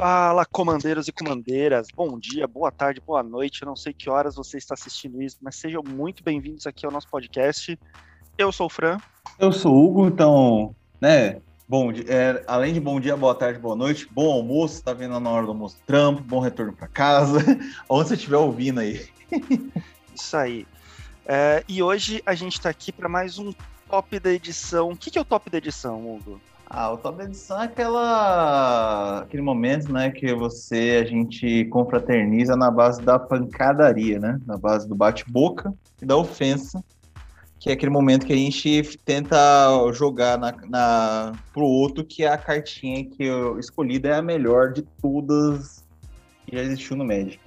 Fala, comandeiros e comandeiras. Bom dia, boa tarde, boa noite. Eu não sei que horas você está assistindo isso, mas sejam muito bem-vindos aqui ao nosso podcast. Eu sou o Fran. Eu sou o Hugo, então, né? Bom, é, além de bom dia, boa tarde, boa noite, bom almoço, tá vendo na hora do almoço trampo, bom retorno para casa, onde você estiver ouvindo aí. Isso aí. É, e hoje a gente está aqui para mais um top da edição. O que, que é o top da edição, Hugo? Ah, o top da edição é aquela, aquele momento, né, que você, a gente confraterniza na base da pancadaria, né, na base do bate-boca e da ofensa, que é aquele momento que a gente tenta jogar na, na, pro outro que a cartinha que eu escolhida é a melhor de todas que já existiu no Magic.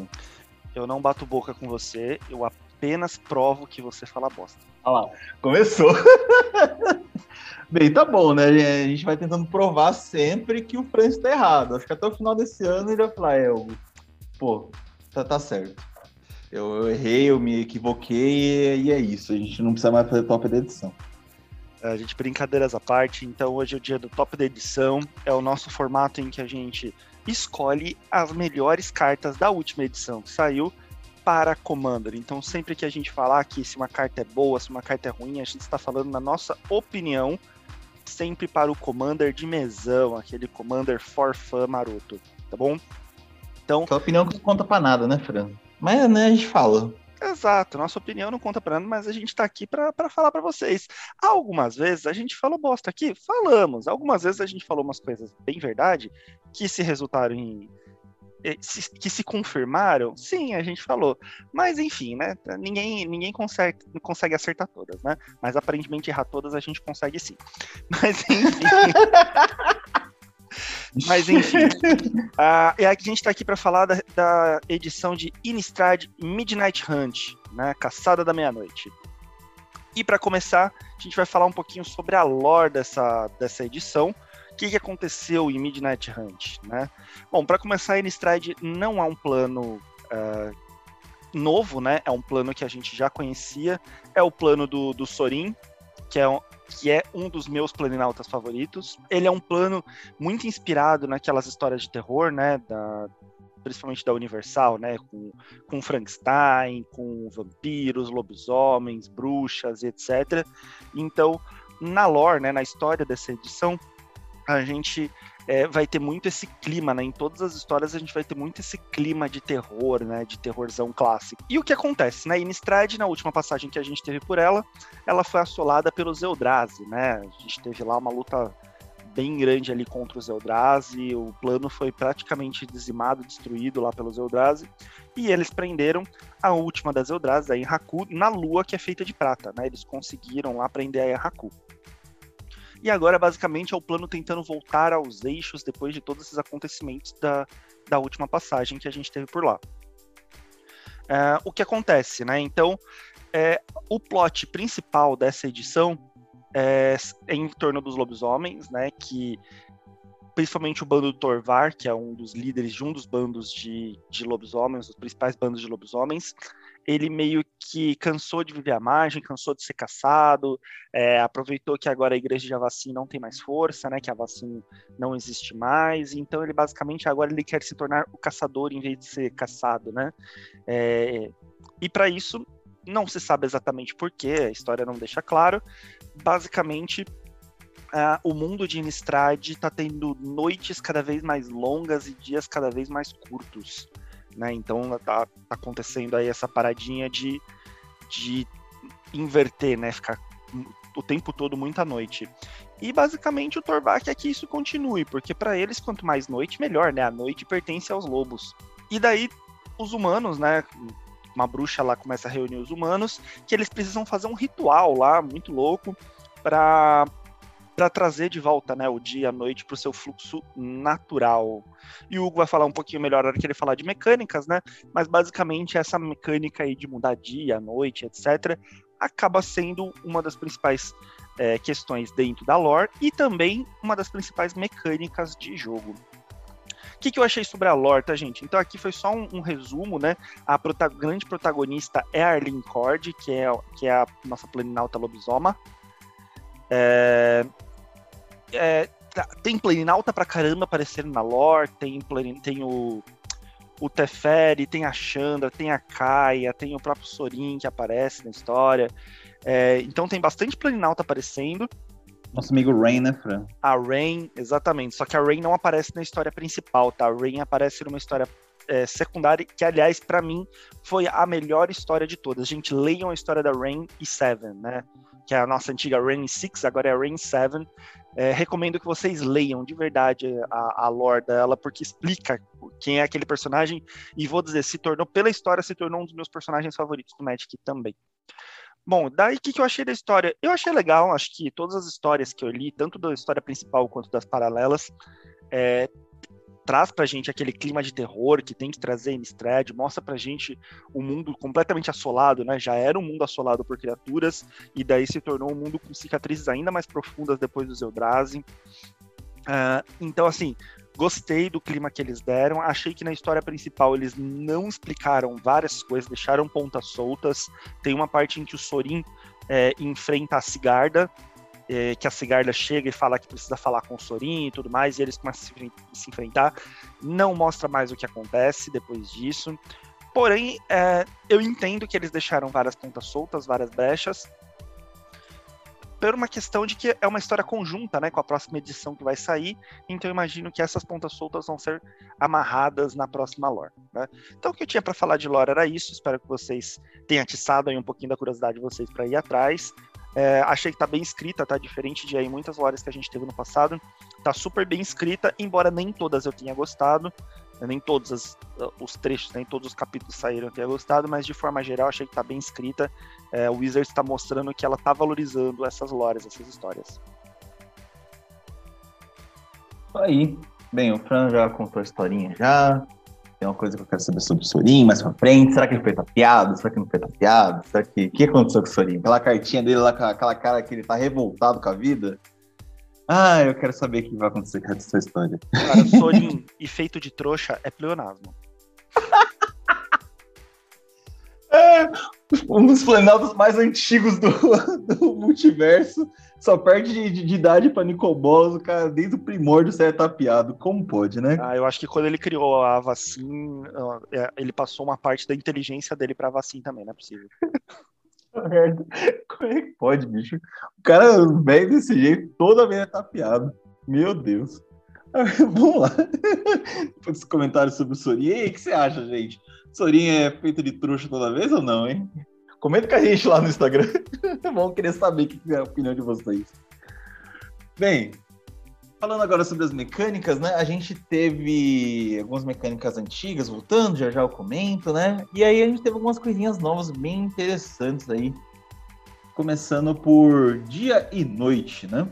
Eu não bato boca com você, eu apenas provo que você fala bosta. Olha lá, começou. Bem, tá bom, né? A gente vai tentando provar sempre que o Francis tá errado. Acho que até o final desse ano ele vai falar, é, eu, pô, tá, tá certo eu, eu errei, eu me equivoquei e é isso. A gente não precisa mais fazer top da edição. A gente, brincadeiras à parte, então hoje é o dia do top da edição. É o nosso formato em que a gente escolhe as melhores cartas da última edição que saiu para Commander. Então, sempre que a gente falar que se uma carta é boa, se uma carta é ruim, a gente está falando na nossa opinião, sempre para o Commander de mesão, aquele Commander for fun maroto, tá bom? Então, Aquela opinião não conta para nada, né, Fran? Mas né, a gente fala. Exato, nossa opinião não conta para nada, mas a gente está aqui para falar para vocês. Algumas vezes a gente falou bosta aqui, falamos. Algumas vezes a gente falou umas coisas bem verdade que se resultaram em que se confirmaram, sim, a gente falou. Mas enfim, né? Ninguém, ninguém consegue, consegue acertar todas, né? Mas aparentemente errar todas a gente consegue sim. Mas enfim. Mas enfim. uh, é que a gente está aqui para falar da, da, edição de Innistrad Midnight Hunt, né? Caçada da Meia-Noite. E para começar, a gente vai falar um pouquinho sobre a lore dessa, dessa edição. O que, que aconteceu em Midnight Hunt, né? Bom, para começar, Innistrad não é um plano uh, novo, né? É um plano que a gente já conhecia. É o plano do, do Sorin, que é, que é um dos meus planinautas favoritos. Ele é um plano muito inspirado naquelas histórias de terror, né? Da, principalmente da Universal, né? Com, com Frankenstein, com vampiros, lobisomens, bruxas, etc. Então, na lore, né, na história dessa edição, a gente é, vai ter muito esse clima, né? Em todas as histórias a gente vai ter muito esse clima de terror, né? De terrorzão clássico. E o que acontece, né? Innistrad, na última passagem que a gente teve por ela, ela foi assolada pelos Eldrazi, né? A gente teve lá uma luta bem grande ali contra os Eldrazi, o plano foi praticamente dizimado, destruído lá pelos Eldrazi, e eles prenderam a última das Eldrazi, a Enraku, na lua que é feita de prata, né? Eles conseguiram lá prender a Enraku. E agora, basicamente, é o plano tentando voltar aos eixos depois de todos esses acontecimentos da, da última passagem que a gente teve por lá. É, o que acontece, né? Então, é, o plot principal dessa edição é, é, em torno dos lobisomens, né? Que principalmente o bando do Torvar, que é um dos líderes de um dos bandos de, de lobisomens, os principais bandos de lobisomens, ele meio que cansou de viver à margem, cansou de ser caçado, é, aproveitou que agora a igreja de Avacim não tem mais força, né, que a Avacim não existe mais, então ele basicamente agora ele quer se tornar o caçador em vez de ser caçado, né, é, e para isso não se sabe exatamente porquê, a história não deixa claro, basicamente Uh, o mundo de Innistrad está tendo noites cada vez mais longas e dias cada vez mais curtos né? Então tá, tá acontecendo aí essa paradinha de, de inverter, né? Ficar o tempo todo muita noite. E basicamente o Torvak quer que isso continue, porque para eles quanto mais noite melhor, né? A noite pertence aos lobos. E daí os humanos, né? Uma bruxa lá começa a reunir os humanos, que eles precisam fazer um ritual lá muito louco para para trazer de volta né, o dia e a noite para o seu fluxo natural. E o Hugo vai falar um pouquinho melhor na hora que ele falar de mecânicas, né? Mas basicamente essa mecânica aí de mudar dia, noite, etc., acaba sendo uma das principais é, questões dentro da lore e também uma das principais mecânicas de jogo. O que, que, eu achei sobre a lore, tá, gente? Então aqui foi só um, um resumo, né? A prota grande protagonista é a Arlene Cord, que é, que é a nossa planinauta lobisoma. É, é, tá, tem Planinauta pra caramba aparecendo na lore, tem, tem o, o Teferi, tem a Chandra, tem a Kaia, tem o próprio Sorin que aparece na história. É, então tem bastante Planinauta aparecendo. Nosso amigo Rain, né, Fran? A Rain, exatamente. Só que a Rain não aparece na história principal, tá? A Rain aparece numa história é, secundária, que aliás, para mim, foi a melhor história de todas. Gente, leiam a história da Rain e Seven, né? Que é a nossa antiga Rain 6, agora é Rain 7. É, recomendo que vocês leiam de verdade a, a lore dela, porque explica quem é aquele personagem. E vou dizer, se tornou, pela história, se tornou um dos meus personagens favoritos do Magic também. Bom, daí o que, que eu achei da história? Eu achei legal, acho que todas as histórias que eu li, tanto da história principal quanto das paralelas, é, traz pra gente aquele clima de terror que tem que trazer em Strad, mostra pra gente um mundo completamente assolado, né? Já era um mundo assolado por criaturas, e daí se tornou um mundo com cicatrizes ainda mais profundas depois do Eldrazi. Uh, então, assim, Gostei do clima que eles deram. Achei que na história principal eles não explicaram várias coisas, deixaram pontas soltas. Tem uma parte em que o Sorin é, enfrenta a Cigarda, é, que a Cigarda chega e fala que precisa falar com o Sorin e tudo mais, e eles começam a se enfrentar. Não mostra mais o que acontece depois disso. Porém, é, eu entendo que eles deixaram várias pontas soltas, várias brechas, por uma questão de que é uma história conjunta, né, com a próxima edição que vai sair, então eu imagino que essas pontas soltas vão ser amarradas na próxima lore, né? Então o que eu tinha para falar de lore era isso, espero que vocês tenham atiçado aí um pouquinho da curiosidade de vocês para ir atrás. É, achei que tá bem escrita, tá diferente de aí muitas lores que a gente teve no passado. Tá super bem escrita, embora nem todas eu tenha gostado. Nem todos as, os trechos, nem todos os capítulos saíram eu tenha gostado, mas de forma geral achei que tá bem escrita é, o Wizards está mostrando que ela está valorizando essas lores, essas histórias. Aí, bem, o Fran já contou a historinha já. Tem uma coisa que eu quero saber sobre o Sorin mais pra frente. Será que ele foi tapeado? Será que não foi tapeado? Será que. O que aconteceu com o Sorin? Aquela cartinha dele lá, com aquela cara que ele tá revoltado com a vida. Ah, eu quero saber o que vai acontecer com essa história. Cara, Sorin e feito de trouxa é pleonasmo. É, um dos planaltos mais antigos do, do multiverso. Só perde de, de idade para Nicobolas, o cara desde o primórdio sai tapeado. Como pode, né? Ah, eu acho que quando ele criou a vacina, é, ele passou uma parte da inteligência dele pra vacina também, não é possível. Como é que pode, bicho? O cara velho desse jeito, toda vez é tapeado. Meu Deus. Vamos lá. Dos comentários sobre o Sorin. Aí, o que você acha, gente? Sorin é feito de trouxa toda vez ou não, hein? Comenta com a gente lá no Instagram. Vamos querer saber que é a opinião de vocês. Bem, falando agora sobre as mecânicas, né? A gente teve algumas mecânicas antigas voltando, já já eu comento, né? E aí a gente teve algumas coisinhas novas bem interessantes aí. Começando por dia e noite, né?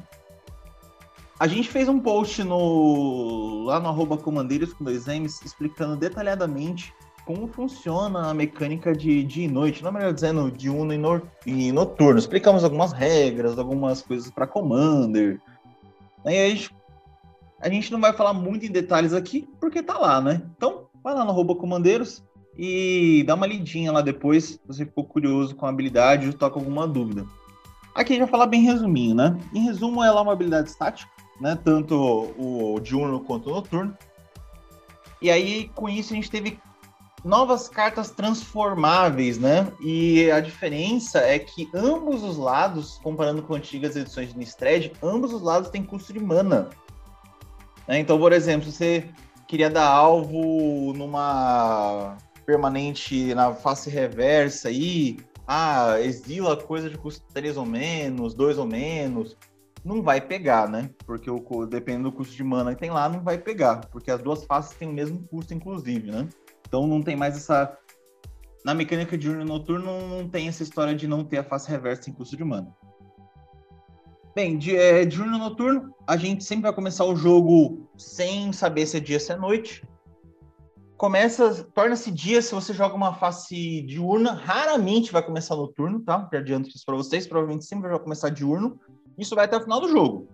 A gente fez um post no lá no arroba comandeiros com dois M's explicando detalhadamente como funciona a mecânica de dia e noite, não melhor dizendo, diurno e, no, e noturno. Explicamos algumas regras, algumas coisas para Commander. Aí a gente, a gente não vai falar muito em detalhes aqui, porque tá lá, né? Então, vai lá no arroba comandeiros e dá uma lidinha lá depois, se você ficou curioso com a habilidade ou toca alguma dúvida. Aqui a gente vai falar bem resuminho, né? Em resumo, ela é uma habilidade estática, né? Tanto o diurno quanto o noturno. E aí, com isso, a gente teve novas cartas transformáveis, né? E a diferença é que ambos os lados, comparando com antigas edições de Nistred, ambos os lados têm custo de mana. Né? Então, por exemplo, se você queria dar alvo numa permanente na face reversa aí, ah, exila coisa de custo 3 ou menos, 2 ou menos, não vai pegar, né? Porque o, dependendo do custo de mana que tem lá, não vai pegar, porque as duas faces têm o mesmo custo, inclusive, né? Então não tem mais essa. Na mecânica de urno noturno não tem essa história de não ter a face reversa em custo de mana. Bem, de, é, noturno, a gente sempre vai começar o jogo sem saber se é dia se é noite. Começa, torna-se dia se você joga uma face diurna, raramente vai começar noturno, tá? Já adianto isso para vocês, provavelmente sempre vai começar diurno. Isso vai até o final do jogo.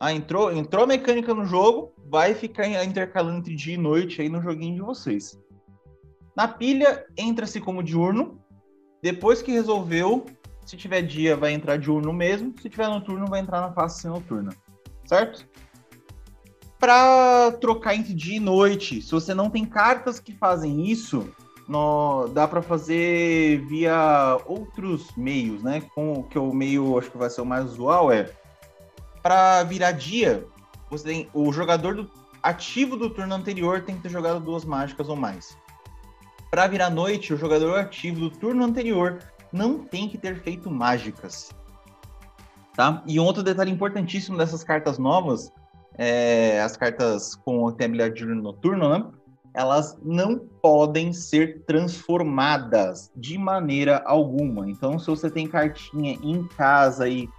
Ah, entrou, entrou a mecânica no jogo, vai ficar intercalando entre dia e noite aí no joguinho de vocês. Na pilha, entra-se como diurno. Depois que resolveu, se tiver dia, vai entrar diurno mesmo. Se tiver noturno, vai entrar na face noturna. Certo? para trocar entre dia e noite. Se você não tem cartas que fazem isso, no, dá para fazer via outros meios, né? Com que o meio acho que vai ser o mais usual é para virar dia, você tem o jogador do, ativo do turno anterior tem que ter jogado duas mágicas ou mais. Para virar noite, o jogador ativo do turno anterior não tem que ter feito mágicas. Tá? E outro detalhe importantíssimo dessas cartas novas, é, as cartas com a habilidade de noturno, né? Elas não podem ser transformadas de maneira alguma. Então, se você tem cartinha em casa aí,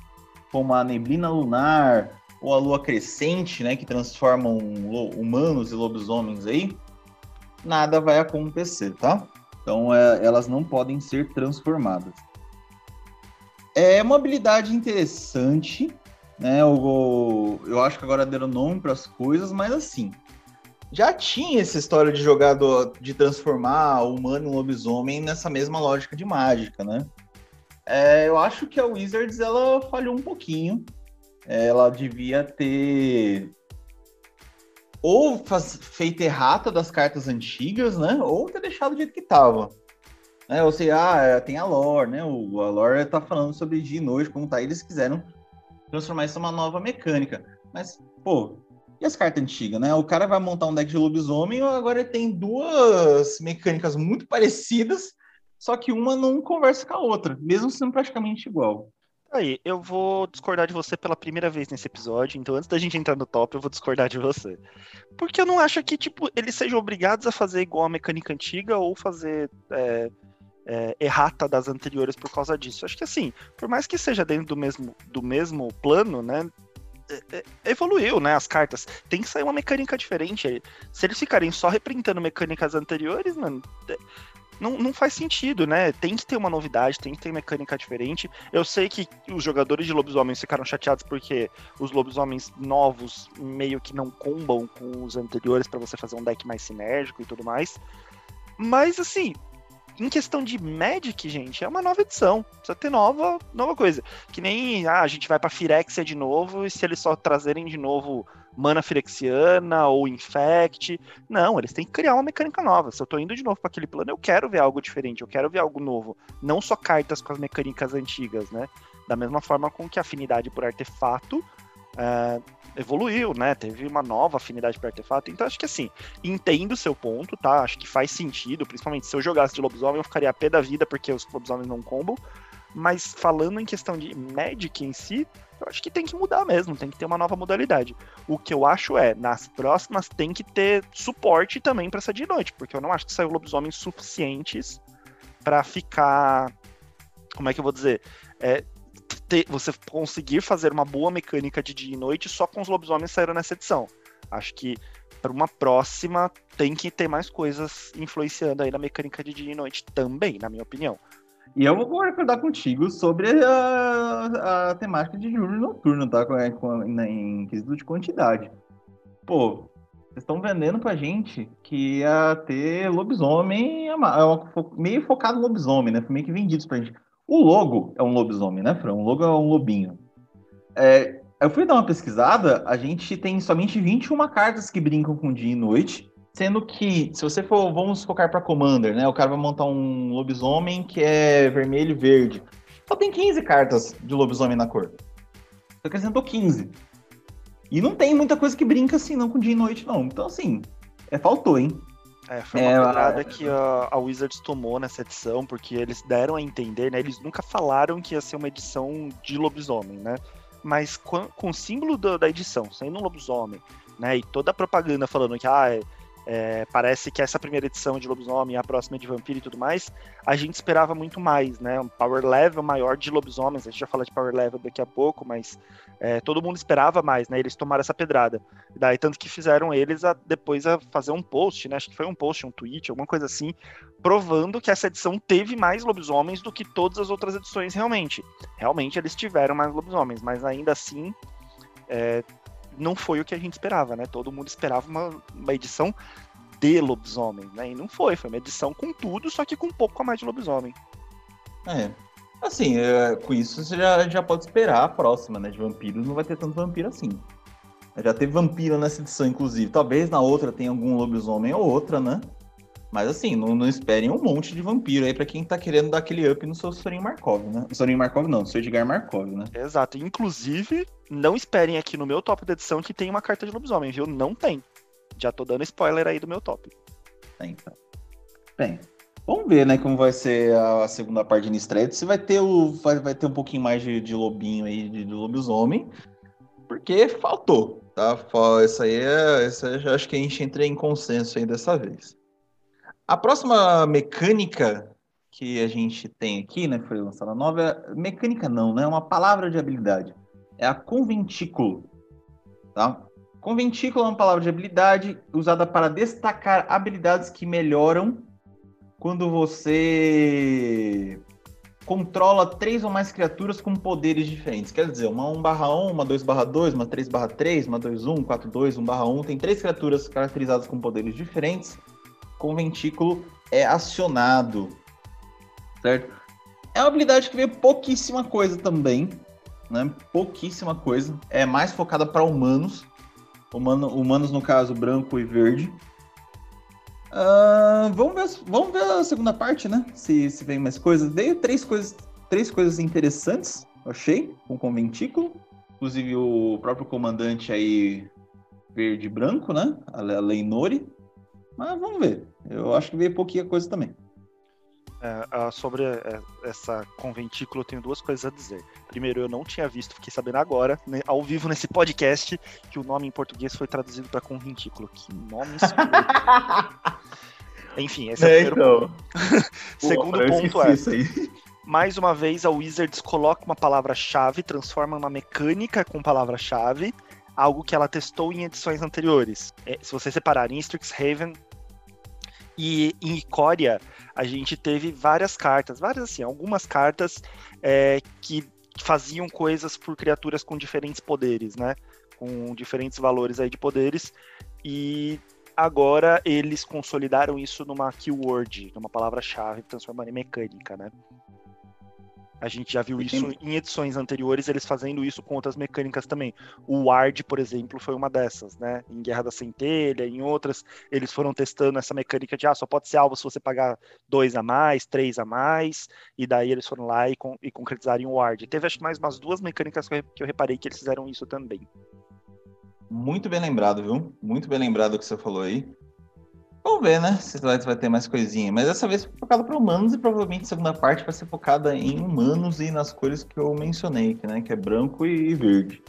como a neblina lunar ou a lua crescente, né, que transformam humanos e lobisomens aí, nada vai acontecer, tá? Então, é, elas não podem ser transformadas. É uma habilidade interessante, né? Eu, eu acho que agora deram nome para as coisas, mas assim, já tinha essa história de jogar do, de transformar o humano em lobisomem nessa mesma lógica de mágica, né? É, eu acho que a Wizards ela falhou um pouquinho. Ela devia ter ou faz, feito errata das cartas antigas, né? Ou ter deixado do jeito que tava. É, ou seja, ah, tem a lore, né? O, a lore tá falando sobre dia e noite, como tá. Eles quiseram transformar isso numa nova mecânica. Mas, pô, e as cartas antigas, né? O cara vai montar um deck de lobisomem, agora ele tem duas mecânicas muito parecidas, só que uma não conversa com a outra, mesmo sendo praticamente igual. Aí, eu vou discordar de você pela primeira vez nesse episódio, então antes da gente entrar no top, eu vou discordar de você. Porque eu não acho que, tipo, eles sejam obrigados a fazer igual a mecânica antiga ou fazer é, é, errata das anteriores por causa disso. Acho que assim, por mais que seja dentro do mesmo, do mesmo plano, né? É, é, evoluiu, né? As cartas. Tem que sair uma mecânica diferente. Se eles ficarem só reprintando mecânicas anteriores, mano, é, não, não faz sentido, né? Tem que ter uma novidade, tem que ter mecânica diferente. Eu sei que os jogadores de lobisomens ficaram chateados porque os lobisomens novos meio que não combam com os anteriores para você fazer um deck mais sinérgico e tudo mais. Mas assim, em questão de Magic, gente, é uma nova edição. Precisa ter nova, nova coisa. Que nem ah, a gente vai pra Firexia de novo, e se eles só trazerem de novo mana firexiana ou infect. Não, eles têm que criar uma mecânica nova. Se eu tô indo de novo para aquele plano, eu quero ver algo diferente, eu quero ver algo novo. Não só cartas com as mecânicas antigas, né? Da mesma forma com que a afinidade por artefato é, evoluiu, né? Teve uma nova afinidade por artefato. Então, acho que assim, entendo o seu ponto, tá? Acho que faz sentido, principalmente se eu jogasse de lobisomem, eu ficaria a pé da vida porque os lobisomens não combo. Mas falando em questão de Magic em si, eu acho que tem que mudar mesmo, tem que ter uma nova modalidade. O que eu acho é, nas próximas tem que ter suporte também para essa de noite, porque eu não acho que saiu lobisomens suficientes para ficar. Como é que eu vou dizer? É, ter, você conseguir fazer uma boa mecânica de dia e noite só com os lobisomens saíram nessa edição. Acho que para uma próxima tem que ter mais coisas influenciando aí na mecânica de dia e noite também, na minha opinião. E eu vou concordar contigo sobre a, a temática de júri noturno, tá? Com, com, em quesito de quantidade. Pô, vocês estão vendendo pra gente que ia ter lobisomem, é meio focado no lobisomem, né? Foi meio que vendido pra gente. O logo é um lobisomem, né, Fran? O logo é um lobinho. É, eu fui dar uma pesquisada, a gente tem somente 21 cartas que brincam com dia e noite, sendo que, se você for, vamos focar para Commander, né? O cara vai montar um lobisomem que é vermelho e verde. Só tem 15 cartas de lobisomem na cor. Você acrescentou 15. E não tem muita coisa que brinca assim, não, com dia e noite, não. Então, assim, é, faltou, hein? É, foi uma é, pedrada que a, a, Wizards tomou nessa edição, porque eles deram a entender, né? Eles nunca falaram que ia ser uma edição de lobisomem, né? Mas com, com o símbolo do, da edição, sendo um lobisomem, né? E toda a propaganda falando que, ah, é, é, parece que essa primeira edição de Lobisomem, a próxima de Vampiro e tudo mais, a gente esperava muito mais, né? Um power level maior de lobisomens. A gente vai falar de power level daqui a pouco, mas é, todo mundo esperava mais, né? Eles tomaram essa pedrada. Daí, tanto que fizeram eles a, depois a fazer um post, né? Acho que foi um post, um tweet, alguma coisa assim, provando que essa edição teve mais lobisomens do que todas as outras edições realmente. Realmente eles tiveram mais lobisomens, mas ainda assim. É, não foi o que a gente esperava, né? Todo mundo esperava uma, uma edição de lobisomem, né? E não foi, foi uma edição com tudo, só que com um pouco a mais de lobisomem. É. Assim, é, com isso você já, já pode esperar a próxima, né? De vampiros, não vai ter tanto vampiro assim. Já teve vampiro nessa edição, inclusive. Talvez na outra tenha algum lobisomem ou outra, né? Mas assim, não, não esperem um monte de vampiro aí para quem tá querendo dar aquele up no seu Sorin Markov, né? Sorin Markov não, seu Edgar Markov, né? Exato. Inclusive, não esperem aqui no meu top da edição que tem uma carta de lobisomem, viu? Não tem. Já tô dando spoiler aí do meu top. Tem, então. Tem. Vamos ver, né, como vai ser a segunda parte de Nistred. Se vai ter o vai, vai ter um pouquinho mais de, de lobinho aí, de, de lobisomem, porque faltou, tá? Isso aí é, isso aí acho que a gente entra em consenso aí dessa vez. A próxima mecânica que a gente tem aqui, né, foi lançada nova, é... mecânica não, né, é uma palavra de habilidade. É a conventículo, tá? Conventículo é uma palavra de habilidade usada para destacar habilidades que melhoram quando você controla três ou mais criaturas com poderes diferentes. Quer dizer, uma 1/1, uma 2/2, uma 3/3, uma 2/1, 4/2, 1/1. Tem três criaturas caracterizadas com poderes diferentes com ventículo é acionado, certo? É uma habilidade que vê pouquíssima coisa também, né? Pouquíssima coisa. É mais focada para humanos, Humano, humanos no caso branco e verde. Uh, vamos, ver, vamos ver a segunda parte, né? Se, se vem mais coisas. Veio três coisas, três coisas interessantes, achei, com o ventículo. Inclusive o próprio comandante aí verde e branco, né? A Leinori. Mas vamos ver. Eu acho que veio pouquinha coisa também. É, sobre é, essa conventículo, eu tenho duas coisas a dizer. Primeiro, eu não tinha visto, fiquei sabendo agora, né, ao vivo nesse podcast, que o nome em português foi traduzido para conventículo. Que nome escuro. Enfim, esse é, é o primeiro então. ponto. Segundo Pô, ponto é. Mais uma vez, a Wizards coloca uma palavra-chave, transforma uma mecânica com palavra-chave, algo que ela testou em edições anteriores. É, se você separar em Strixhaven, e em Icória, a gente teve várias cartas, várias assim, algumas cartas é, que faziam coisas por criaturas com diferentes poderes, né? Com diferentes valores aí de poderes. E agora eles consolidaram isso numa keyword, numa palavra-chave, transformando em mecânica, né? A gente já viu isso em edições anteriores, eles fazendo isso com outras mecânicas também. O Ward, por exemplo, foi uma dessas, né? Em Guerra da Centelha, em outras, eles foram testando essa mecânica de ah, só pode ser alvo se você pagar dois a mais, três a mais, e daí eles foram lá e, con e concretizaram o Ward. Teve acho que mais umas duas mecânicas que eu, que eu reparei que eles fizeram isso também. Muito bem lembrado, viu? Muito bem lembrado o que você falou aí. Vamos ver, né? Se vai, ter mais coisinha. Mas dessa vez foi focada para humanos e provavelmente a segunda parte vai ser focada em humanos e nas cores que eu mencionei, né? Que é branco e verde.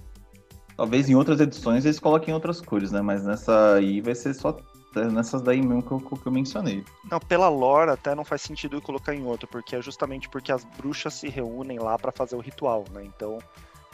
Talvez em outras edições eles coloquem outras cores, né? Mas nessa aí vai ser só nessas daí mesmo que eu, que eu mencionei. Não, pela lore até não faz sentido colocar em outro, porque é justamente porque as bruxas se reúnem lá para fazer o ritual, né? Então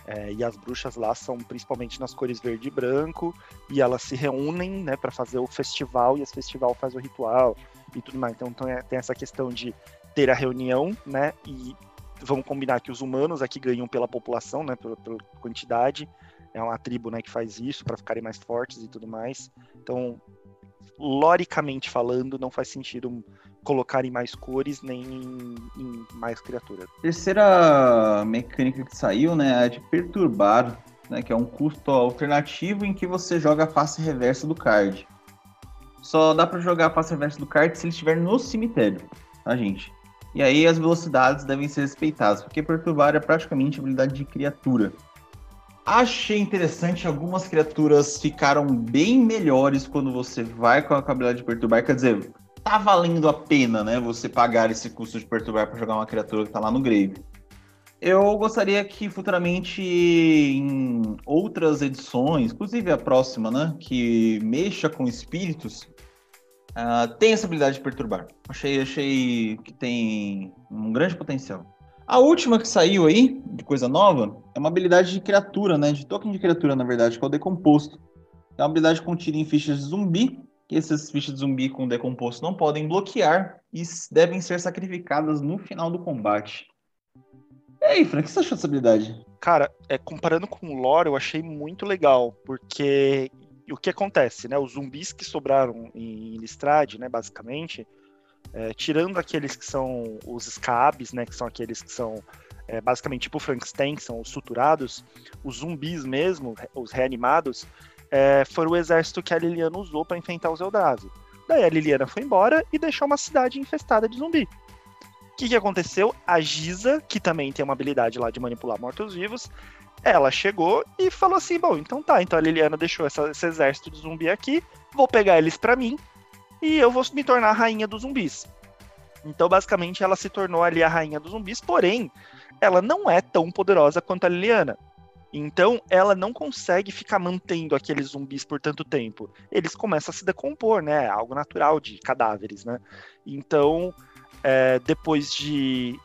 é, e as bruxas lá são principalmente nas cores verde e branco, e elas se reúnem né, para fazer o festival, e esse festival faz o ritual e tudo mais. Então, então é, tem essa questão de ter a reunião, né? E vamos combinar que os humanos aqui ganham pela população, né? Pela, pela quantidade. É uma tribo né, que faz isso para ficarem mais fortes e tudo mais. Então, loricamente falando, não faz sentido colocar em mais cores nem em, em mais criaturas. Terceira mecânica que saiu, né, é de perturbar, né, que é um custo alternativo em que você joga a face reversa do card. Só dá para jogar a face reversa do card se ele estiver no cemitério, tá, gente? E aí as velocidades devem ser respeitadas, porque perturbar é praticamente habilidade de criatura. Achei interessante, algumas criaturas ficaram bem melhores quando você vai com a habilidade de perturbar. Quer dizer, tá valendo a pena, né? Você pagar esse custo de perturbar para jogar uma criatura que tá lá no grave. Eu gostaria que futuramente em outras edições, inclusive a próxima, né, que mexa com espíritos, uh, tem essa habilidade de perturbar. Achei, achei que tem um grande potencial. A última que saiu aí, de coisa nova, é uma habilidade de criatura, né? De token de criatura, na verdade, que é o decomposto. É uma habilidade contida em fichas de zumbi, que essas fichas de zumbi com decomposto não podem bloquear e devem ser sacrificadas no final do combate. E aí, Frank, o que você achou dessa habilidade? Cara, é, comparando com o lore, eu achei muito legal, porque o que acontece, né? Os zumbis que sobraram em Listrade, né, basicamente, é, tirando aqueles que são os scabs, né, que são aqueles que são é, basicamente tipo Frankenstein, que são os suturados, os zumbis mesmo, os reanimados, é, foi o exército que a Liliana usou para enfrentar os Eldrazi. Daí a Liliana foi embora e deixou uma cidade infestada de zumbi. O que, que aconteceu? A Giza, que também tem uma habilidade lá de manipular mortos-vivos, ela chegou e falou assim: bom, então tá, então a Liliana deixou essa, esse exército de zumbi aqui, vou pegar eles para mim e eu vou me tornar a rainha dos zumbis. Então, basicamente, ela se tornou ali a rainha dos zumbis, porém, ela não é tão poderosa quanto a Liliana. Então, ela não consegue ficar mantendo aqueles zumbis por tanto tempo. Eles começam a se decompor, né? Algo natural de cadáveres, né? Então, é, depois de,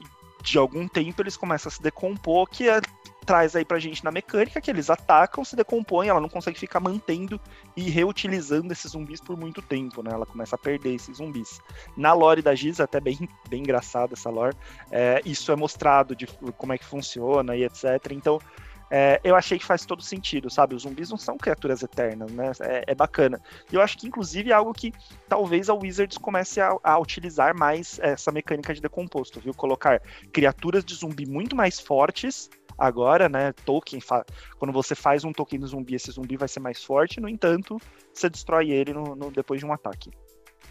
de algum tempo, eles começam a se decompor, que é traz aí pra gente na mecânica que eles atacam, se decompõem, ela não consegue ficar mantendo e reutilizando esses zumbis por muito tempo, né? Ela começa a perder esses zumbis. Na lore da Giz, até bem, bem engraçado essa lore, é, isso é mostrado de como é que funciona e etc. Então, é, eu achei que faz todo sentido, sabe? Os zumbis não são criaturas eternas, né? É, é bacana. E eu acho que, inclusive, é algo que talvez a Wizards comece a, a, utilizar mais essa mecânica de decomposto, viu? Colocar criaturas de zumbi muito mais fortes agora, né? Token, quando você faz um token de zumbi, esse zumbi vai ser mais forte, no entanto, você destrói ele no, no depois de um ataque.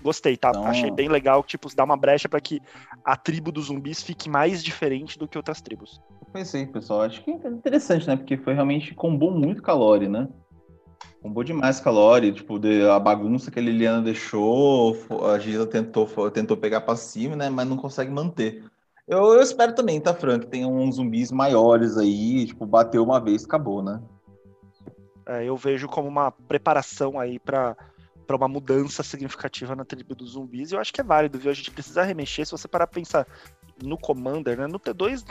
Gostei, tá? Então... Achei bem legal, tipo, dá uma brecha para que a tribo dos zumbis fique mais diferente do que outras tribos. Pensei, pessoal. Acho que é interessante, né? Porque foi realmente combou muito calore, né? Combou demais calore, tipo, de, a bagunça que a Liliana deixou, a Giza tentou, tentou pegar pra cima, né? Mas não consegue manter. Eu, eu espero também, tá, Frank? Tem uns zumbis maiores aí, tipo, bateu uma vez, acabou, né? É, eu vejo como uma preparação aí para para uma mudança significativa na tribo dos zumbis, e eu acho que é válido, viu? A gente precisa remexer. Se você parar pra pensar no Commander, né? No T2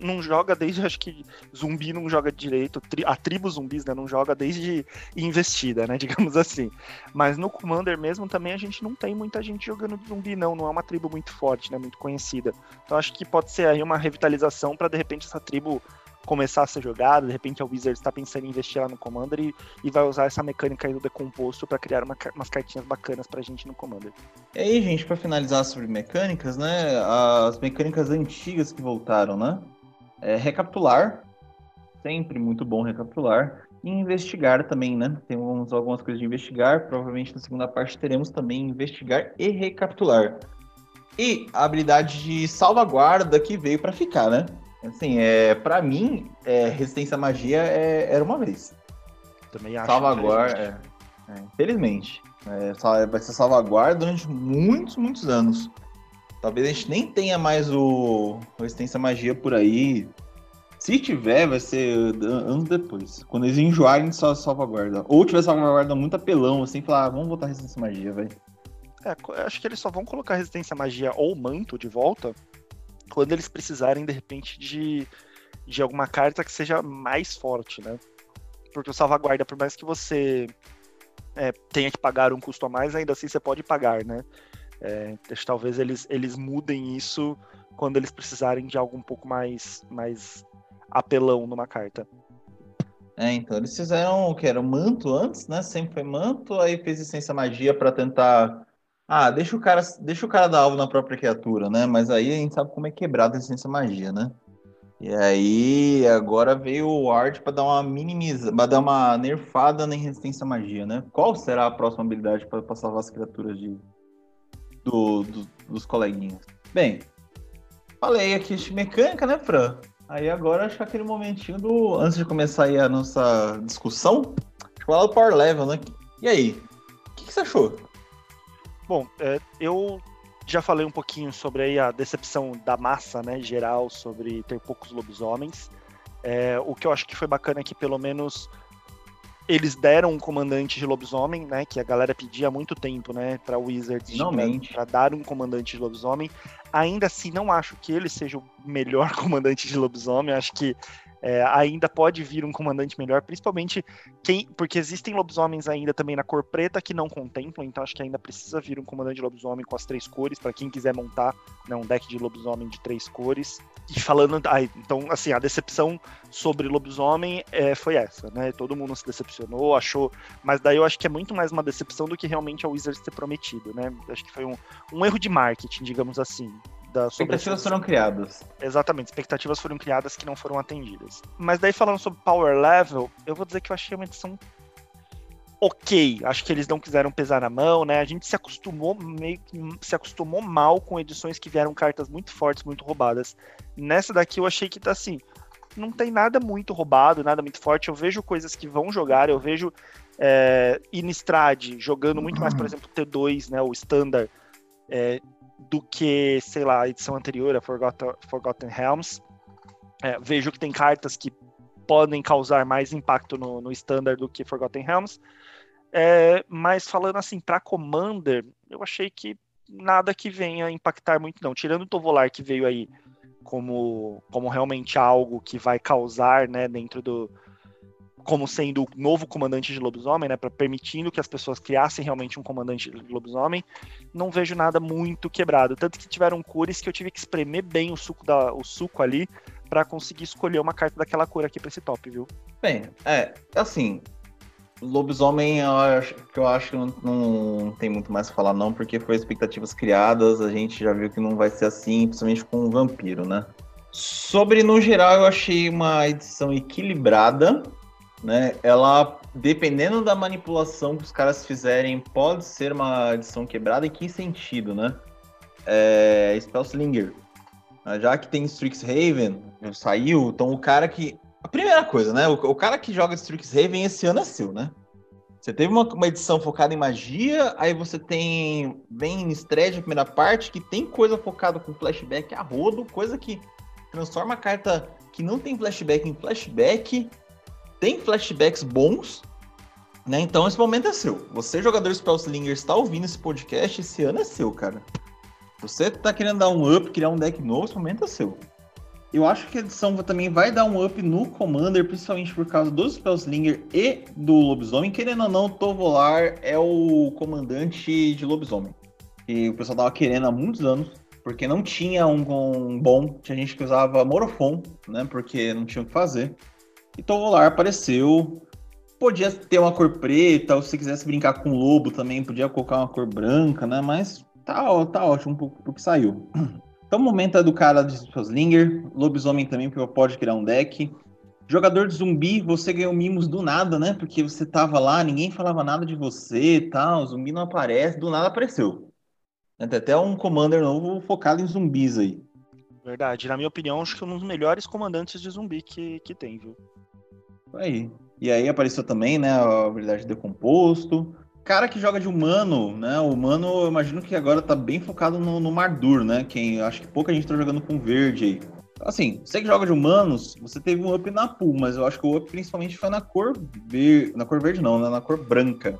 não joga desde, acho que zumbi não joga direito, a tribo zumbis, né? Não joga desde investida, né? Digamos assim. Mas no Commander mesmo também a gente não tem muita gente jogando zumbi, não. Não é uma tribo muito forte, né? Muito conhecida. Então acho que pode ser aí uma revitalização para de repente essa tribo começar a ser jogada, de repente a Wizards está pensando em investir lá no Commander e, e vai usar essa mecânica aí do decomposto para criar uma, umas cartinhas bacanas pra gente no Commander. E aí, gente, para finalizar sobre mecânicas, né, as mecânicas antigas que voltaram, né, é recapitular, sempre muito bom recapitular, e investigar também, né, temos algumas coisas de investigar, provavelmente na segunda parte teremos também investigar e recapitular. E a habilidade de salvaguarda que veio para ficar, né? Assim, é, pra mim, é, resistência à magia é, era uma vez. Também acho. Salvaguarda, é, é, infelizmente. É, vai ser salvaguarda durante muitos, muitos anos. Talvez a gente nem tenha mais o resistência à magia por aí. Se tiver, vai ser anos depois. Quando eles enjoarem só salvaguarda. Ou tiver salvaguarda muito apelão, assim, falar, ah, vamos botar resistência à magia, velho. É, acho que eles só vão colocar resistência à magia ou manto de volta quando eles precisarem, de repente, de, de alguma carta que seja mais forte, né? Porque o salvaguarda, por mais que você é, tenha que pagar um custo a mais, ainda assim você pode pagar, né? É, talvez eles, eles mudem isso quando eles precisarem de algo um pouco mais, mais apelão numa carta. É, então eles fizeram o que era manto antes, né? Sempre foi manto, aí fez licença magia para tentar ah, deixa o cara, deixa o cara dar alvo na própria criatura, né? Mas aí a gente sabe como é quebrada a essência magia, né? E aí agora veio o Ward para dar uma minimiza, para dar uma nerfada na resistência magia, né? Qual será a próxima habilidade para salvar as criaturas de do, do, dos coleguinhas? Bem, falei aqui de mecânica, né, Fran? Aí agora acho que aquele momentinho do antes de começar aí a nossa discussão, falar do power level, né? E aí, o que, que você achou? Bom, é, eu já falei um pouquinho sobre a decepção da massa, né, geral, sobre ter poucos lobisomens. É, o que eu acho que foi bacana é que pelo menos eles deram um comandante de lobisomem, né, que a galera pedia há muito tempo, né, para Wizards para dar um comandante de lobisomem. Ainda assim, não acho que ele seja o melhor comandante de lobisomem. Acho que é, ainda pode vir um comandante melhor, principalmente quem, porque existem lobisomens ainda também na cor preta que não contemplam, então acho que ainda precisa vir um comandante lobisomem com as três cores, para quem quiser montar né, um deck de lobisomem de três cores. E falando, ah, então, assim, a decepção sobre lobisomem é, foi essa, né? Todo mundo se decepcionou, achou, mas daí eu acho que é muito mais uma decepção do que realmente a Wizards ter prometido, né? Acho que foi um, um erro de marketing, digamos assim da expectativas foram criadas. Exatamente, expectativas foram criadas que não foram atendidas. Mas daí falando sobre power level, eu vou dizer que eu achei uma edição ok. Acho que eles não quiseram pesar na mão, né? A gente se acostumou meio que se acostumou mal com edições que vieram cartas muito fortes, muito roubadas. Nessa daqui eu achei que tá assim. Não tem nada muito roubado, nada muito forte. Eu vejo coisas que vão jogar, eu vejo é, Innistrad jogando muito mais, por exemplo, T2, né? O Standard, é, do que, sei lá, a edição anterior, a Forgotten, Forgotten Realms. É, vejo que tem cartas que podem causar mais impacto no, no Standard do que Forgotten Realms. É, mas falando assim, para Commander, eu achei que nada que venha impactar muito, não. Tirando o Tovolar que veio aí como, como realmente algo que vai causar, né, dentro do. Como sendo o novo comandante de lobisomem, né, para permitindo que as pessoas criassem realmente um comandante de lobisomem, não vejo nada muito quebrado. Tanto que tiveram cores que eu tive que espremer bem o suco, da, o suco ali para conseguir escolher uma carta daquela cor aqui para esse top, viu? Bem, é, assim, Lobisomem, eu acho, que eu acho que não, não tem muito mais a falar, não, porque foi expectativas criadas, a gente já viu que não vai ser assim, principalmente com o vampiro, né? Sobre, no geral, eu achei uma edição equilibrada, né? Ela, dependendo da manipulação que os caras fizerem, pode ser uma edição quebrada. Em que sentido, né? É, Spellslinger. Já que tem Strixhaven, saiu, então o cara que a primeira coisa, né? O, o cara que joga Strixhaven esse ano é seu, né? Você teve uma, uma, edição focada em magia, aí você tem. Vem em Stred, a primeira parte, que tem coisa focada com flashback a rodo, coisa que transforma a carta que não tem flashback em flashback. Tem flashbacks bons, né? Então esse momento é seu. Você, jogador Spellslinger, está ouvindo esse podcast, esse ano é seu, cara. Você tá querendo dar um up, criar um deck novo, esse momento é seu. Eu acho que a edição também vai dar um up no Commander, principalmente por causa do Spellslinger e do Lobisomem. Querendo ou não, Tovolar é o comandante de Lobisomem. E o pessoal tava querendo há muitos anos, porque não tinha um, um bom. Tinha gente que usava Morofon, né? Porque não tinha o que fazer. E Tovolar apareceu. Podia ter uma cor preta, ou se quisesse brincar com lobo também, podia colocar uma cor branca, né? Mas tá, tá ótimo pro que saiu. Então, o momento é do cara de Slinger, lobisomem também, porque pode criar um deck. Jogador de zumbi, você ganhou mimos do nada, né? Porque você tava lá, ninguém falava nada de você e tal, o zumbi não aparece, do nada apareceu. Tem até um commander novo focado em zumbis aí. Verdade, na minha opinião, acho que é um dos melhores comandantes de zumbi que, que tem, viu? Aí. E aí apareceu também, né, a habilidade de decomposto cara que joga de humano, né? O humano, eu imagino que agora tá bem focado no, no Mardur, né? Quem acho que pouca gente tá jogando com verde aí. Assim, você que joga de humanos, você teve um up na pool, mas eu acho que o up principalmente foi na cor verde. Na cor verde não, né? Na cor branca.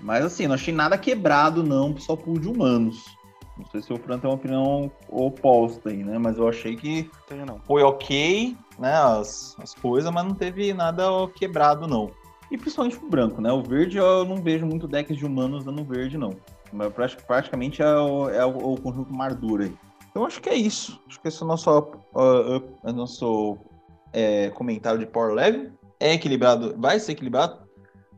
Mas assim, não achei nada quebrado, não, só pool de humanos. Não sei se o Fran tem uma opinião oposta aí, né? Mas eu achei que foi ok, né? As, as coisas, mas não teve nada quebrado, não. E principalmente o branco, né? O verde eu não vejo muito decks de humanos dando verde, não. Mas praticamente é o, é o, o conjunto Mardura aí. Então acho que é isso. Acho que esse é o nosso, uh, uh, nosso é, comentário de Power Level. É equilibrado, vai ser equilibrado.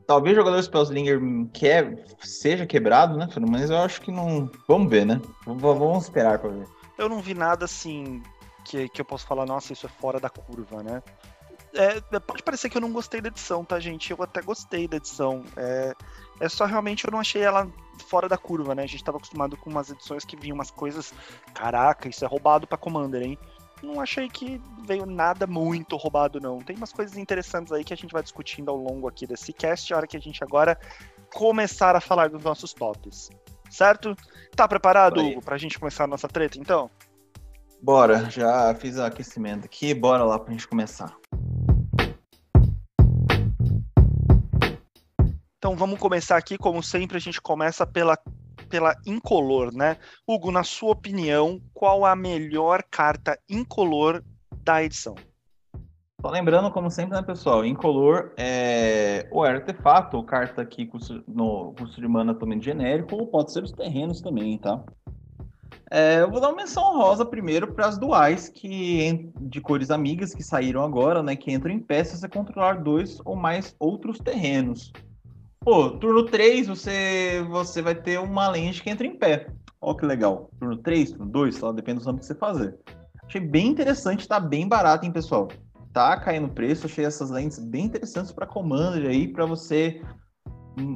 Talvez o jogador Spellslinger quer, seja quebrado, né, Mas eu acho que não. Vamos ver, né? Vamos esperar para ver. Eu não vi nada assim que, que eu posso falar, nossa, isso é fora da curva, né? É, pode parecer que eu não gostei da edição, tá, gente? Eu até gostei da edição. É, é só realmente eu não achei ela fora da curva, né? A gente tava acostumado com umas edições que vinham umas coisas. Caraca, isso é roubado pra Commander, hein? Não achei que veio nada muito roubado, não. Tem umas coisas interessantes aí que a gente vai discutindo ao longo aqui desse cast, a hora que a gente agora começar a falar dos nossos tops. Certo? Tá preparado, Hugo, pra gente começar a nossa treta, então? Bora, já fiz o aquecimento aqui, bora lá pra gente começar. Então vamos começar aqui, como sempre, a gente começa pela, pela incolor, né? Hugo, na sua opinião, qual a melhor carta incolor da edição? Só lembrando, como sempre, né, pessoal, incolor é é artefato, ou carta aqui no custo de mana também genérico, ou pode ser os terrenos também, tá? É, eu vou dar uma menção rosa primeiro para as duais que de cores amigas que saíram agora, né? Que entram em peças a controlar dois ou mais outros terrenos. Pô, turno 3 você, você vai ter uma lente que entra em pé. Ó que legal. Turno 3, turno 2, só depende do nome que você fazer. Achei bem interessante, tá bem barato, hein, pessoal? Tá caindo preço, achei essas lentes bem interessantes para Commander aí, para você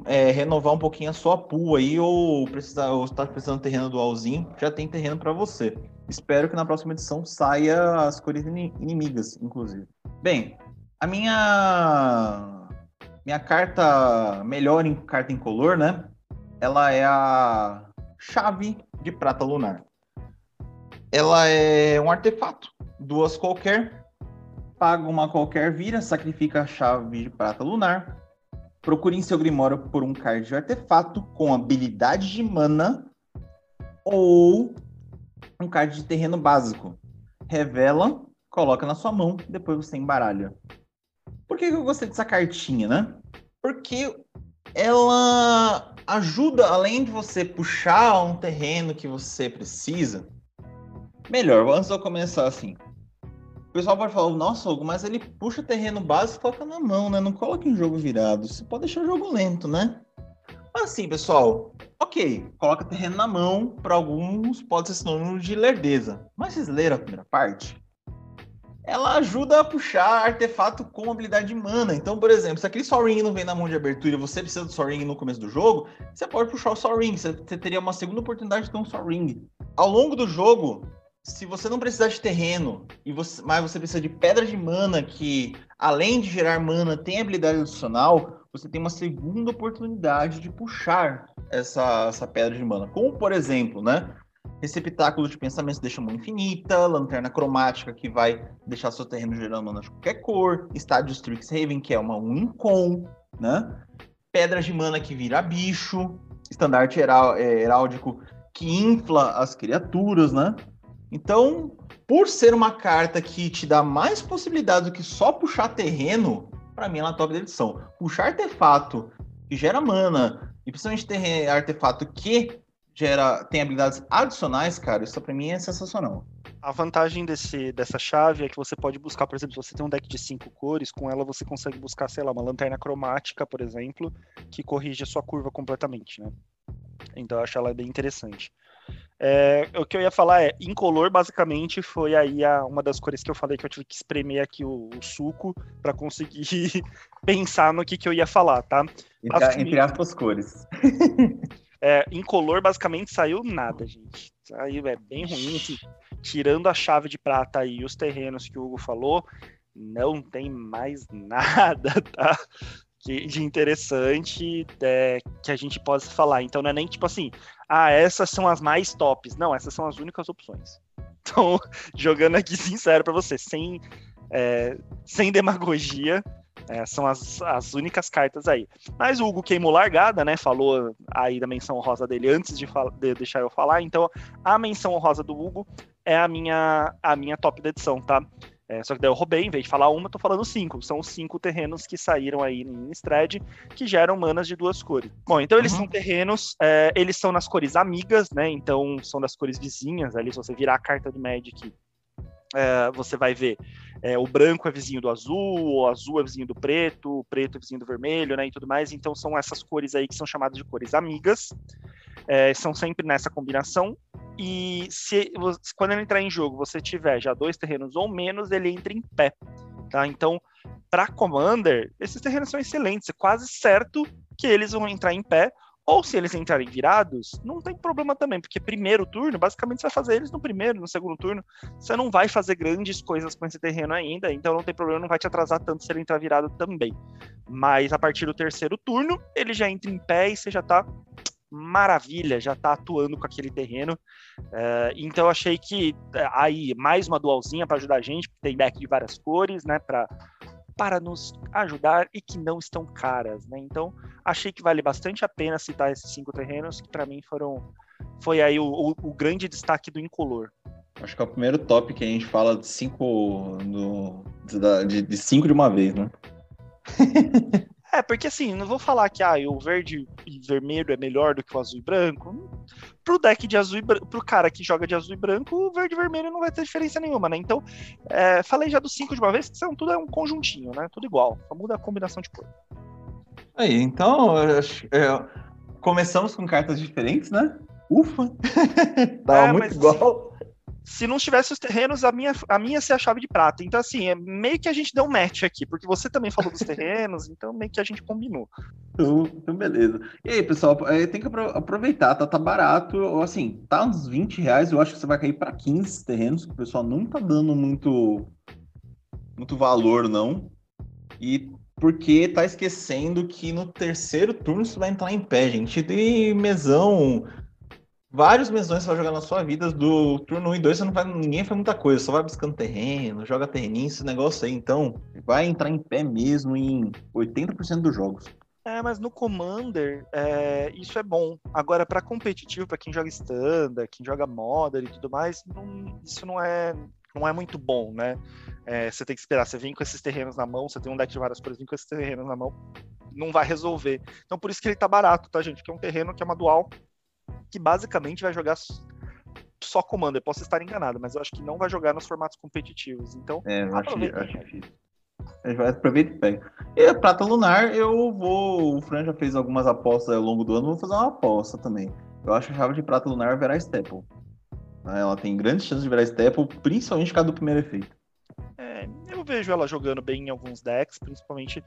é, renovar um pouquinho a sua pool aí, ou precisar, ou está precisando de terreno dualzinho, já tem terreno para você. Espero que na próxima edição saia as cores inimigas, inclusive. Bem, a minha minha carta melhor em carta incolor, né? Ela é a chave de prata lunar. Ela é um artefato, duas qualquer, paga uma qualquer vira, sacrifica a chave de prata lunar. Procure em seu grimório por um card de artefato com habilidade de mana ou um card de terreno básico. Revela, coloca na sua mão, depois você embaralha. Por que eu gostei dessa cartinha, né? Porque ela ajuda, além de você puxar um terreno que você precisa. Melhor, antes de eu começar assim. O pessoal pode falar, nossa, Hugo, mas ele puxa terreno básico e coloca na mão, né? Não coloca em jogo virado. Você pode deixar o jogo lento, né? Assim, pessoal, ok, coloca terreno na mão, para alguns pode ser sinônimo de lerdeza. Mas vocês leram a primeira parte? Ela ajuda a puxar artefato com habilidade de mana. Então, por exemplo, se aquele Sol não vem na mão de abertura e você precisa do Sol no começo do jogo, você pode puxar o Sol. Você, teria uma segunda oportunidade de ter um Sol. Ao longo do jogo, se você não precisar de terreno, e você, mas você precisa de pedra de mana, que além de gerar mana, tem habilidade adicional, você tem uma segunda oportunidade de puxar essa, essa pedra de mana. Como, por exemplo, né? Receptáculo de pensamentos deixa uma infinita, lanterna cromática que vai deixar seu terreno gerando mana de qualquer cor, estádio Strixhaven que é uma Wincon, né? Pedras de mana que vira bicho, estandarte é, heráldico que infla as criaturas, né? Então, por ser uma carta que te dá mais possibilidades do que só puxar terreno, para mim ela é top da edição. Puxar artefato que gera mana, e principalmente ter artefato que gera, tem habilidades adicionais, cara, isso pra mim é sensacional. A vantagem desse, dessa chave é que você pode buscar, por exemplo, se você tem um deck de cinco cores, com ela você consegue buscar, sei lá, uma lanterna cromática, por exemplo, que corrige a sua curva completamente, né? Então eu acho ela bem interessante. É, o que eu ia falar é, incolor basicamente foi aí a, uma das cores que eu falei que eu tive que espremer aqui o, o suco para conseguir pensar no que, que eu ia falar, tá? Entre, entre aspas cores. É, incolor basicamente saiu nada, gente. Saiu, é bem ruim. Assim, tirando a chave de prata e os terrenos que o Hugo falou, não tem mais nada, tá? de interessante é, que a gente possa falar. Então não é nem tipo assim, ah, essas são as mais tops. Não, essas são as únicas opções. Então, jogando aqui sincero para você, sem, é, sem demagogia, é, são as, as únicas cartas aí. Mas o Hugo queimou largada, né? Falou aí da menção honrosa dele antes de, de, deixar eu falar. Então, a menção honrosa do Hugo é a minha, a minha top da edição, tá? É, só que daí eu roubei, em vez de falar uma, eu tô falando cinco. São os cinco terrenos que saíram aí em Innistrad, que geram manas de duas cores. Bom, então eles uhum. são terrenos, é, eles são nas cores amigas, né? Então são das cores vizinhas ali. Se você virar a carta do Magic, é, você vai ver é, o branco é vizinho do azul, o azul é vizinho do preto, o preto é vizinho do vermelho, né, e tudo mais. Então são essas cores aí que são chamadas de cores amigas. É, são sempre nessa combinação. E se quando ele entrar em jogo, você tiver já dois terrenos ou menos, ele entra em pé. Tá? Então, para Commander, esses terrenos são excelentes. É quase certo que eles vão entrar em pé ou se eles entrarem virados, não tem problema também, porque primeiro turno, basicamente você vai fazer eles no primeiro, no segundo turno. Você não vai fazer grandes coisas com esse terreno ainda, então não tem problema, não vai te atrasar tanto se ele entrar virado também. Mas a partir do terceiro turno, ele já entra em pé e você já tá maravilha, já tá atuando com aquele terreno. Uh, então eu achei que eh, aí mais uma dualzinha para ajudar a gente, tem deck de várias cores, né, para para nos ajudar e que não estão caras, né? Então, achei que vale bastante a pena citar esses cinco terrenos, que para mim foram foi aí o, o, o, grande destaque do incolor. Acho que é o primeiro top que a gente fala de cinco no, de, de cinco de uma vez, né? É, porque assim, não vou falar que ah, o verde e vermelho é melhor do que o azul e branco. Pro deck de azul e branco, pro cara que joga de azul e branco, o verde e vermelho não vai ter diferença nenhuma, né? Então, é, falei já dos cinco de uma vez, que são tudo é um conjuntinho, né? Tudo igual, só muda a combinação de cor. Aí, então, é, começamos com cartas diferentes, né? Ufa! Tava é, muito igual. Se não tivesse os terrenos, a minha, a minha ia ser a chave de prata. Então, assim, é meio que a gente deu um match aqui, porque você também falou dos terrenos, então meio que a gente combinou. Então, então beleza. E aí, pessoal, é, tem que aproveitar, tá, tá barato, assim, tá uns 20 reais, eu acho que você vai cair para 15 terrenos, que o pessoal não tá dando muito, muito valor, não. E porque tá esquecendo que no terceiro turno você vai entrar em pé, gente. Tem mesão vários mesões você vai jogar na sua vida, do turno 1 e 2 você não vai, ninguém faz muita coisa, só vai buscando terreno, joga terreninho, esse negócio aí. Então, vai entrar em pé mesmo em 80% dos jogos. É, mas no Commander, é, isso é bom. Agora, para competitivo, para quem joga Standard, quem joga Modern e tudo mais, não, isso não é, não é muito bom, né? É, você tem que esperar, você vem com esses terrenos na mão, você tem um deck de várias cores, vem com esses terrenos na mão, não vai resolver. Então, por isso que ele tá barato, tá, gente? Que é um terreno que é uma dual que basicamente vai jogar só Commander. Posso estar enganado, mas eu acho que não vai jogar nos formatos competitivos. Então, é, eu acho, acho difícil. Aproveita e pega. E a Prata Lunar, eu vou. O Fran já fez algumas apostas ao longo do ano, vou fazer uma aposta também. Eu acho que a chave de Prata Lunar verá Staple. Ela tem grandes chances de virar Staple, principalmente por causa do primeiro efeito. É, eu vejo ela jogando bem em alguns decks, principalmente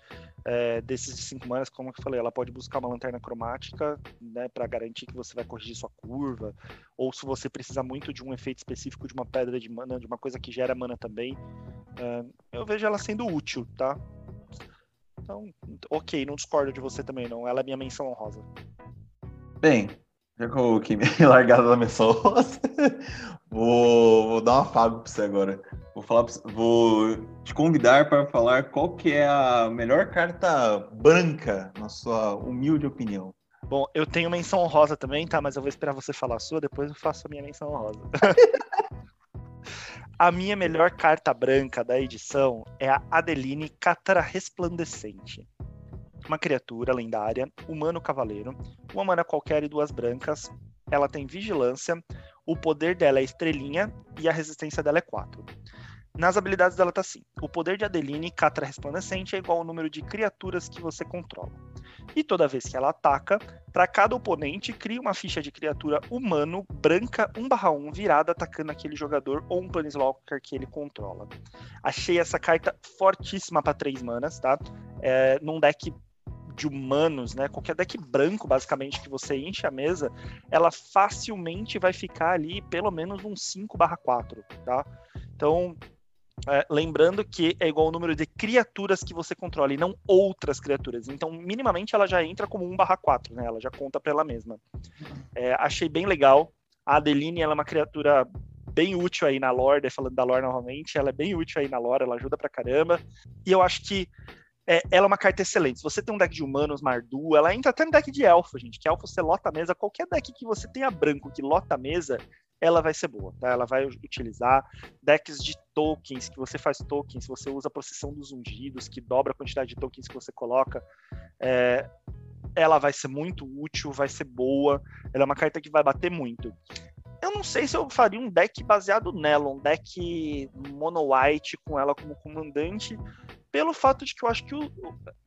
é, desses de 5 manas, como eu falei, ela pode buscar uma lanterna cromática, né, para garantir que você vai corrigir sua curva, ou se você precisa muito de um efeito específico de uma pedra de mana, de uma coisa que gera mana também, é, eu vejo ela sendo útil, tá? Então, ok, não discordo de você também não, ela é minha menção honrosa. Bem, já coloquei minha largada da menção honrosa, vou, vou dar um afago pra você agora. Vou, falar, vou te convidar para falar qual que é a melhor carta branca, na sua humilde opinião. Bom, eu tenho menção honrosa também, tá? Mas eu vou esperar você falar a sua, depois eu faço a minha menção honrosa. a minha melhor carta branca da edição é a Adeline Catra Resplandecente. Uma criatura lendária, humano cavaleiro, uma mana qualquer e duas brancas. Ela tem vigilância, o poder dela é estrelinha e a resistência dela é 4. Nas habilidades dela tá assim: o poder de Adeline Catra Resplandecente é igual ao número de criaturas que você controla. E toda vez que ela ataca, para cada oponente, cria uma ficha de criatura humano branca 1/1 virada atacando aquele jogador ou um Planeswalker que ele controla. Achei essa carta fortíssima para 3 manas, tá? É, num deck de humanos, né? Qualquer deck branco, basicamente, que você enche a mesa, ela facilmente vai ficar ali pelo menos um 5/4, tá? Então, é, lembrando que é igual ao número de criaturas que você controla e não outras criaturas. Então, minimamente, ela já entra como 1/4, né? Ela já conta para ela mesma. É, achei bem legal. A Adeline, ela é uma criatura bem útil aí na lore, falando da lore novamente, ela é bem útil aí na lore, ela ajuda pra caramba. E eu acho que é, ela é uma carta excelente. Se você tem um deck de humanos, Mardu, ela entra até no deck de elfo, gente. Que elfo você lota a mesa. Qualquer deck que você tenha branco que lota a mesa, ela vai ser boa, tá? Ela vai utilizar decks de tokens, que você faz tokens, você usa a procissão dos ungidos, que dobra a quantidade de tokens que você coloca. É, ela vai ser muito útil, vai ser boa. Ela é uma carta que vai bater muito. Eu não sei se eu faria um deck baseado nela, um deck mono white com ela como comandante, pelo fato de que eu acho que o,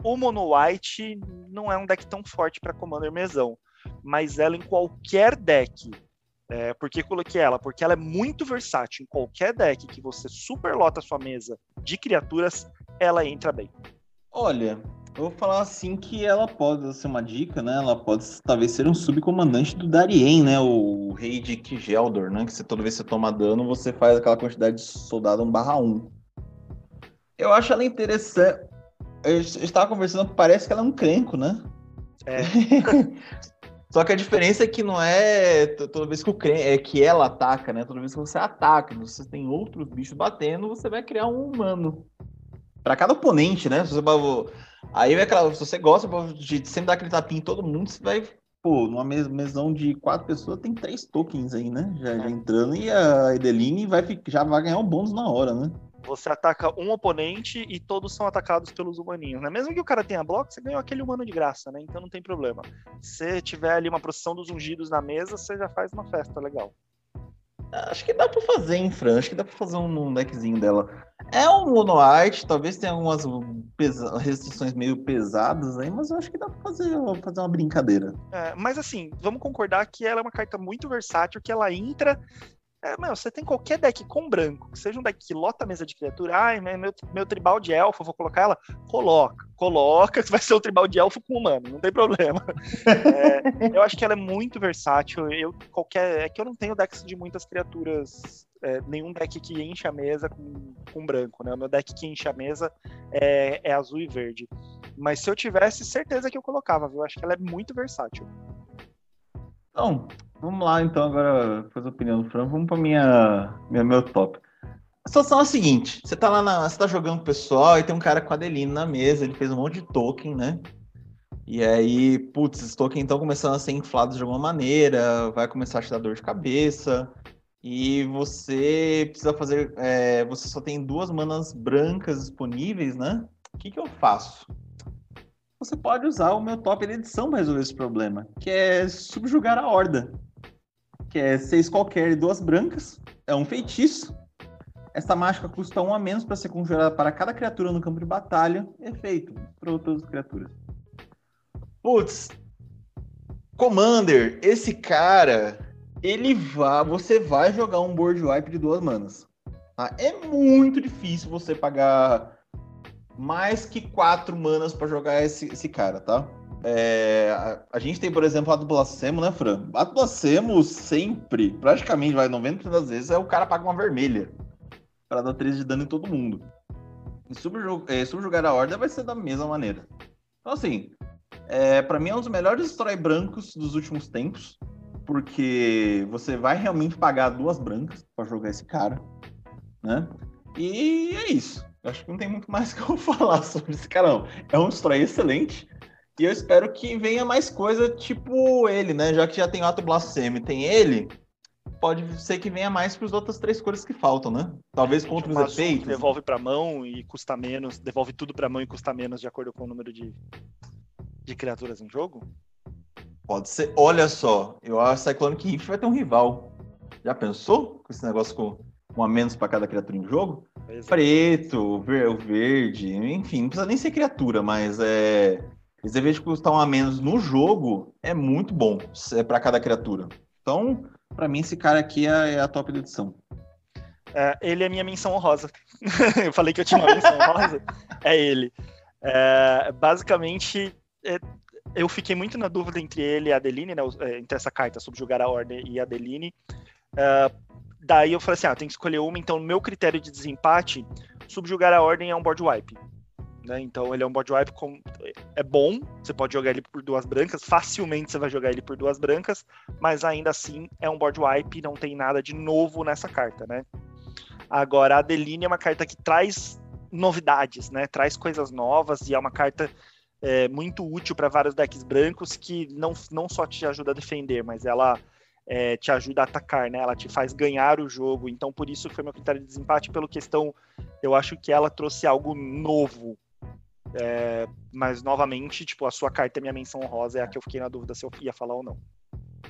o mono white não é um deck tão forte para commander mesão, mas ela em qualquer deck é, por que coloquei ela? Porque ela é muito versátil. Em qualquer deck que você superlota a sua mesa de criaturas, ela entra bem. Olha, eu vou falar assim que ela pode ser uma dica, né? Ela pode talvez ser um subcomandante do Darien, né? O rei de Kigeldor, né? Que você, toda vez que você toma dano, você faz aquela quantidade de soldado 1 barra 1. Eu acho ela interessante. Eu estava conversando, parece que ela é um crenco, né? É. Só que a diferença é que não é toda vez que, o creme, é que ela ataca, né? Toda vez que você ataca, você tem outros bichos batendo, você vai criar um humano. Para cada oponente, né? Se você, aí é aquela, se você gosta de sempre dar aquele tapinha em todo mundo, você vai. Pô, numa mesão de quatro pessoas tem três tokens aí, né? Já, já entrando, e a Edeline vai, já vai ganhar um bônus na hora, né? Você ataca um oponente e todos são atacados pelos humaninhos, né? Mesmo que o cara tenha bloco, você ganhou aquele humano de graça, né? Então não tem problema. Se tiver ali uma procissão dos ungidos na mesa, você já faz uma festa legal. Acho que dá pra fazer, hein, Fran? Acho que dá pra fazer um deckzinho dela. É um monoite, talvez tenha algumas restrições meio pesadas aí, mas eu acho que dá pra fazer, fazer uma brincadeira. É, mas assim, vamos concordar que ela é uma carta muito versátil, que ela entra É, meu, você tem qualquer deck com branco, que seja um deck que lota a mesa de criatura, ai, meu, meu tribal de elfo, vou colocar ela? Coloca, coloca, que vai ser um tribal de elfo com humano, não tem problema. É, eu acho que ela é muito versátil, eu qualquer, é que eu não tenho decks de muitas criaturas, é, nenhum deck que enche a mesa com, com branco, né? O meu deck que enche a mesa é, é azul e verde. Mas se eu tivesse, certeza que eu colocava, viu? Eu acho que ela é muito versátil. Então, vamos lá então agora fazer a opinião do Fran. Vamos para minha, minha meu top. A situação é a seguinte: você tá lá na, você tá jogando com o pessoal e tem um cara com a Adeline na mesa, ele fez um monte de token, né? E aí, putz, esses tokens estão começando a ser inflados de alguma maneira, vai começar a te dar dor de cabeça. E você precisa fazer. É, você só tem duas manas brancas disponíveis, né? O que, que eu faço? Você pode usar o meu top de edição para resolver esse problema, que é subjugar a horda. Que é seis qualquer e duas brancas, é um feitiço. Essa mágica custa um a menos para ser conjurada para cada criatura no campo de batalha. Efeito para outras criaturas. Putz, Commander, esse cara, ele vai, você vai jogar um board wipe de duas manas. Tá? É muito difícil você pagar mais que quatro manas para jogar esse, esse cara, tá? É, a, a, gente tem, por exemplo, a do Blasfemo, né, Fran? A do Blasfemo sempre, praticamente, vai 90% das vezes, é o cara paga uma vermelha para dar 13 de dano em todo mundo. E é, subjugar a Horda vai ser da mesma maneira. Então, assim, é, para mim é um dos melhores destrói brancos dos últimos tempos, porque você vai realmente pagar duas brancas para jogar esse cara, né? E é isso. Acho que não tem muito mais que eu falar sobre esse cara, não. É um destroy excelente. E eu espero que venha mais coisa tipo ele, né? Já que já tem o Ato Blasfeme, tem ele, pode ser que venha mais para as outras três cores que faltam, né? Talvez contra os efeitos. Devolve para mão e custa menos, devolve tudo para mão e custa menos de acordo com o número de, de criaturas em jogo? Pode ser. Olha só, eu acho que Cyclonic Rift vai ter um rival. Já pensou com esse negócio com um a menos para cada criatura em jogo? Exato. Preto, ver, verde, enfim, não precisa nem ser criatura, mas é. Esse vez de custar um a menos no jogo é muito bom é para cada criatura. Então, para mim, esse cara aqui é, é a top da edição. É, ele é minha menção honrosa. eu falei que eu tinha uma menção honrosa. É ele. É, basicamente, é, eu fiquei muito na dúvida entre ele e a Adeline, né, é, entre essa carta, Subjugar a Ordem e a Adeline, é, Daí eu falei assim, ah, tem que escolher uma, então no meu critério de desempate, subjugar a ordem é um board wipe. Né? Então ele é um board wipe com... é bom, você pode jogar ele por duas brancas, facilmente você vai jogar ele por duas brancas, mas ainda assim é um board wipe, não tem nada de novo nessa carta, né? Agora a Adeline é uma carta que traz novidades, né? Traz coisas novas e é uma carta é, muito útil para vários decks brancos que não, não só te ajuda a defender, mas ela é, te ajuda a atacar, né? Ela te faz ganhar o jogo. Então, por isso foi meu critério de desempate, pelo questão, eu acho que ela trouxe algo novo. É, mas, novamente, tipo, a sua carta é minha menção rosa, é a que eu fiquei na dúvida se eu ia falar ou não.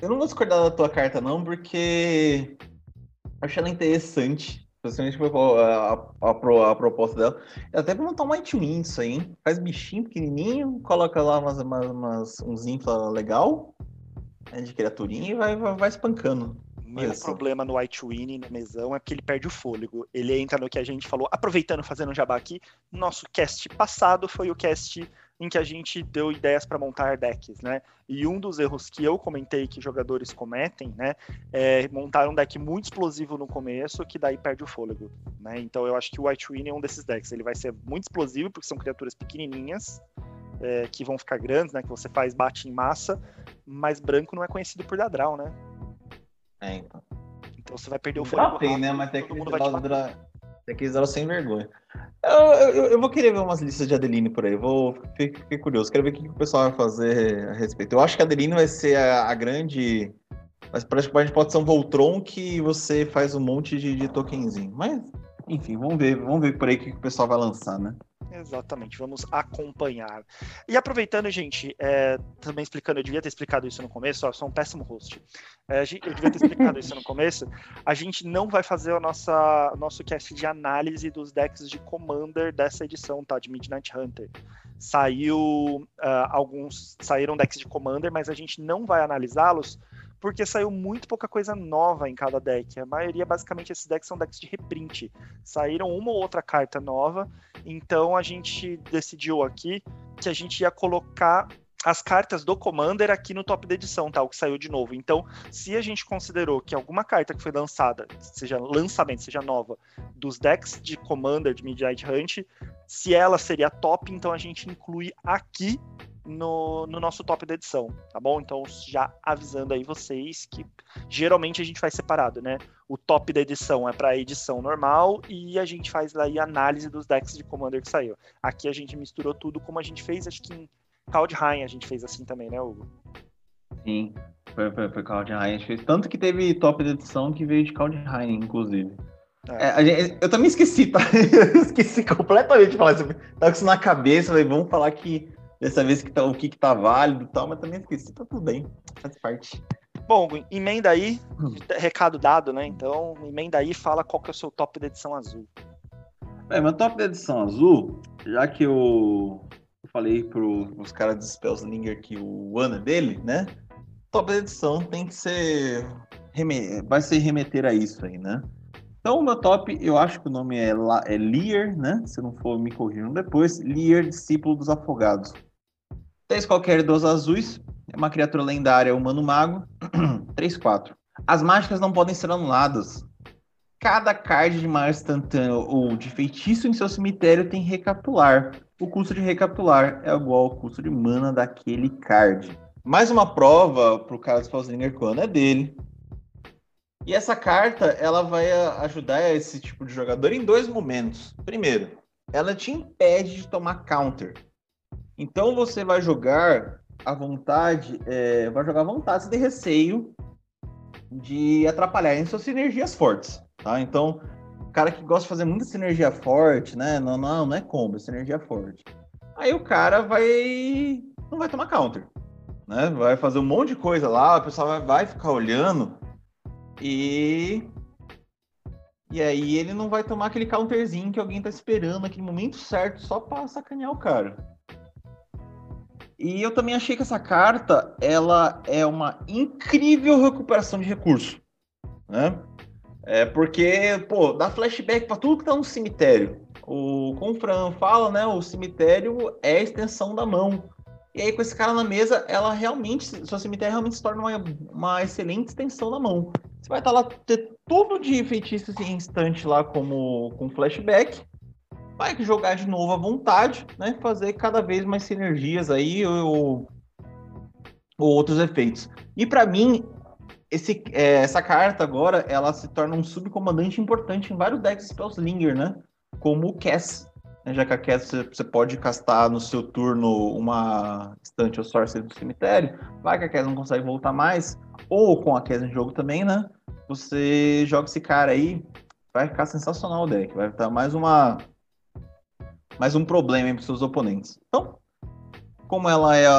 Eu não vou discordar da tua carta, não, porque achei ela interessante. Principalmente a, a, a, a, proposta dela. É até pra montar um Win isso aí, hein? Faz bichinho pequenininho, coloca lá umas, umas, umas uns infla legal né, de criaturinha e vai, vai, vai espancando. Meu problema no White Winnie, no mesão, é porque ele perde o fôlego. Ele entra no que a gente falou, aproveitando, fazendo um jabá aqui, nosso cast passado foi o cast em que a gente deu ideias para montar decks, né? E um dos erros que eu comentei que jogadores cometem, né, é montar um deck muito explosivo no começo, que daí perde o fôlego, né? Então eu acho que o White Winnie é um desses decks. Ele vai ser muito explosivo, porque são criaturas pequenininhas, é, que vão ficar grandes, né? Que você faz bate em massa, mas branco não é conhecido por dar draw, né? É, então. Então você vai perder o fogo. Tem, né? Mas tem aqueles draw, tem aqueles draw sem vergonha. Eu, eu, eu, vou querer ver umas listas de Adeline por aí. Vou fiquei, curioso. Quero ver o que o pessoal vai fazer a respeito. Eu acho que a Adeline vai ser a, a grande. Mas parece que a gente pode ser um Voltron que você faz um monte de, de tokenzinho. Mas, enfim, vamos ver, vamos ver por aí o que o pessoal vai lançar, né? Exatamente, vamos acompanhar. E aproveitando, gente, é, também explicando, eu devia ter explicado isso no começo, ó, sou um péssimo host. É, eu devia ter explicado isso no começo. A gente não vai fazer o nossa, nosso cast de análise dos decks de Commander dessa edição, tá? De Midnight Hunter. Saiu uh, alguns. Saíram decks de Commander, mas a gente não vai analisá-los porque saiu muito pouca coisa nova em cada deck. A maioria, basicamente, esses decks são decks de reprint. Saíram uma ou outra carta nova, então a gente decidiu aqui que a gente ia colocar as cartas do Commander aqui no top da edição, tá? O que saiu de novo. Então, se a gente considerou que alguma carta que foi lançada, seja lançamento, seja nova, dos decks de Commander de Midnight Hunt, se ela seria top, então a gente inclui aqui no, no, nosso top da edição, tá bom? Então, já avisando aí vocês que geralmente a gente faz separado, né? O top da edição é para a edição normal e a gente faz aí análise dos decks de Commander que saiu. Aqui a gente misturou tudo como a gente fez, acho que em Kaldheim a gente fez assim também, né, Hugo? Sim, foi, foi, foi Kaldheim. A gente fez tanto que teve top de edição que veio de Kaldheim, inclusive. É. É, gente, eu também esqueci, tá? Eu esqueci completamente de falar isso. Tava com isso na cabeça, falei, vamos falar que dessa vez que tá, o que, que tá válido e tal, mas também esqueci, tá tudo bem, faz parte. Bom, emenda aí, hum. recado dado, né? Então, emenda aí fala qual que é o seu top da edição azul. É, meu top da edição azul, já que eu eu falei para os caras do Spellslinger que o ano é dele, né? Top edição tem que ser. Vai ser remeter a isso aí, né? Então, o meu top, eu acho que o nome é, La... é Lear, né? Se não for me corrigindo depois. Lear, discípulo dos afogados. Três qualquer dos azuis. É uma criatura lendária, humano mago. 3-4. As mágicas não podem ser anuladas. Cada card de mar instantâneo ou de feitiço em seu cemitério tem recapitular. O custo de recapitular é igual ao custo de mana daquele card. Mais uma prova para o cara do Spellslinger quando é dele. E essa carta ela vai ajudar esse tipo de jogador em dois momentos. Primeiro, ela te impede de tomar counter. Então você vai jogar à vontade, é, vai jogar à vontade sem receio de atrapalhar em suas sinergias fortes. Tá? Então, cara que gosta de fazer muita sinergia forte, né? Não, não, não é combo, é sinergia forte. Aí o cara vai. não vai tomar counter. Né? Vai fazer um monte de coisa lá, o pessoal vai, vai ficar olhando e. E aí ele não vai tomar aquele counterzinho que alguém tá esperando naquele momento certo só pra sacanear o cara. E eu também achei que essa carta ela é uma incrível recuperação de recurso. Né? É porque, pô, dá flashback para tudo que tá no cemitério. O, como o Fran fala, né? O cemitério é a extensão da mão. E aí, com esse cara na mesa, ela realmente, seu cemitério realmente se torna uma, uma excelente extensão da mão. Você vai estar tá lá, ter tudo de feitiços em instante lá, como com flashback. Vai jogar de novo à vontade, né? Fazer cada vez mais sinergias aí ou, ou outros efeitos. E para mim, esse, é, essa carta agora, ela se torna um subcomandante importante em vários decks Spellslinger, né? Como o Cass. Né? Já que a Cass você pode castar no seu turno uma estante ou sorcery do cemitério, vai que a Cass não consegue voltar mais, ou com a Cass em jogo também, né? Você joga esse cara aí, vai ficar sensacional o deck. Vai estar mais uma mais um problema para os seus oponentes. Então, como ela é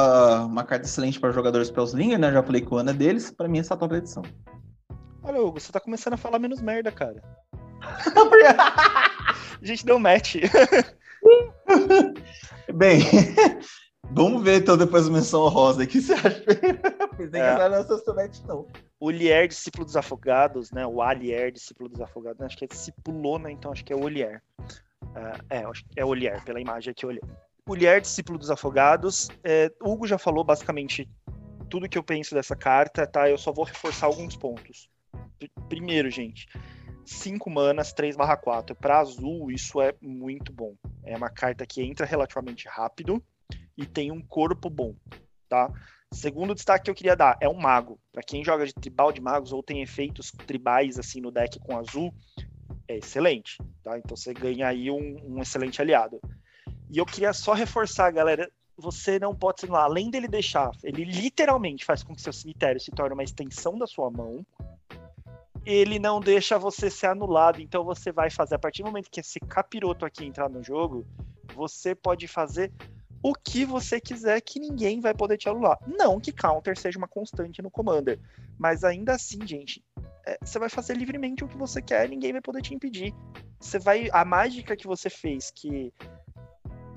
uma carta excelente para jogadores Spellslinger, né? Já falei que o ano é deles, para mim essa é a top edição. Olha, Hugo, você tá começando a falar menos merda, cara. a gente deu match. Bem, vamos ver então depois a menção rosa. O que você acha? Nem é. nessa match, não. O Lier, discípulo dos afogados, né? O Alier, discípulo dos afogados, acho que é discípulo, né? Então acho que é o Olier. Uh, é, é o Olier, pela imagem aqui, Olier. Mulher discípulo dos afogados. É, Hugo já falou basicamente tudo que eu penso dessa carta, tá? Eu só vou reforçar alguns pontos. Primeiro, gente, 5 manas, 3 barra 4. Para azul, isso é muito bom. É uma carta que entra relativamente rápido e tem um corpo bom, tá? Segundo destaque que eu queria dar é um mago. Para quem joga de tribal de magos ou tem efeitos tribais assim no deck com azul, é excelente, tá? Então você ganha aí um, um excelente aliado. E eu queria só reforçar, galera, você não pode ser além dele deixar, ele literalmente faz com que seu cemitério se torne uma extensão da sua mão. Ele não deixa você ser anulado, então você vai fazer a partir do momento que esse capiroto aqui entrar no jogo, você pode fazer o que você quiser que ninguém vai poder te anular. Não que counter seja uma constante no commander, mas ainda assim, gente, você vai fazer livremente o que você quer, ninguém vai poder te impedir. Você vai a mágica que você fez que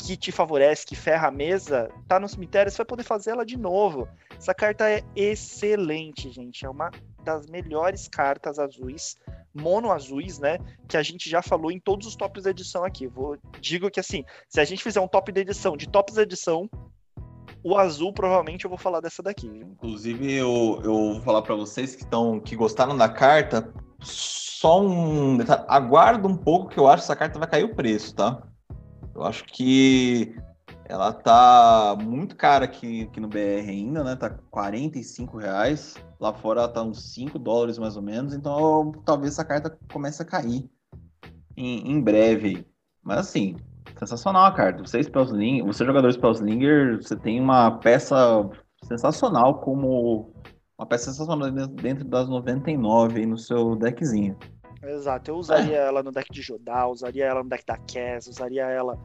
que te favorece, que ferra a mesa, tá no cemitério, você vai poder fazer ela de novo. Essa carta é excelente, gente. É uma das melhores cartas azuis, mono azuis, né? Que a gente já falou em todos os tops da edição aqui. Vou digo que assim, se a gente fizer um top da edição de tops da edição, o azul provavelmente eu vou falar dessa daqui. Inclusive eu, eu vou falar para vocês que estão que gostaram da carta, só um detalhe, aguarda um pouco que eu acho que essa carta vai cair o preço, tá? Eu acho que ela tá muito cara aqui, aqui no BR ainda, né? Tá 45 reais. Lá fora ela tá uns 5 dólares mais ou menos. Então talvez essa carta comece a cair em, em breve. Mas assim, sensacional a carta. Você, Spellslinger, você jogador Spellslinger, você tem uma peça sensacional como uma peça sensacional dentro das 99 aí no seu deckzinho. Exato, eu usaria é. ela no deck de Jodá, usaria ela no deck da Cass, usaria ela.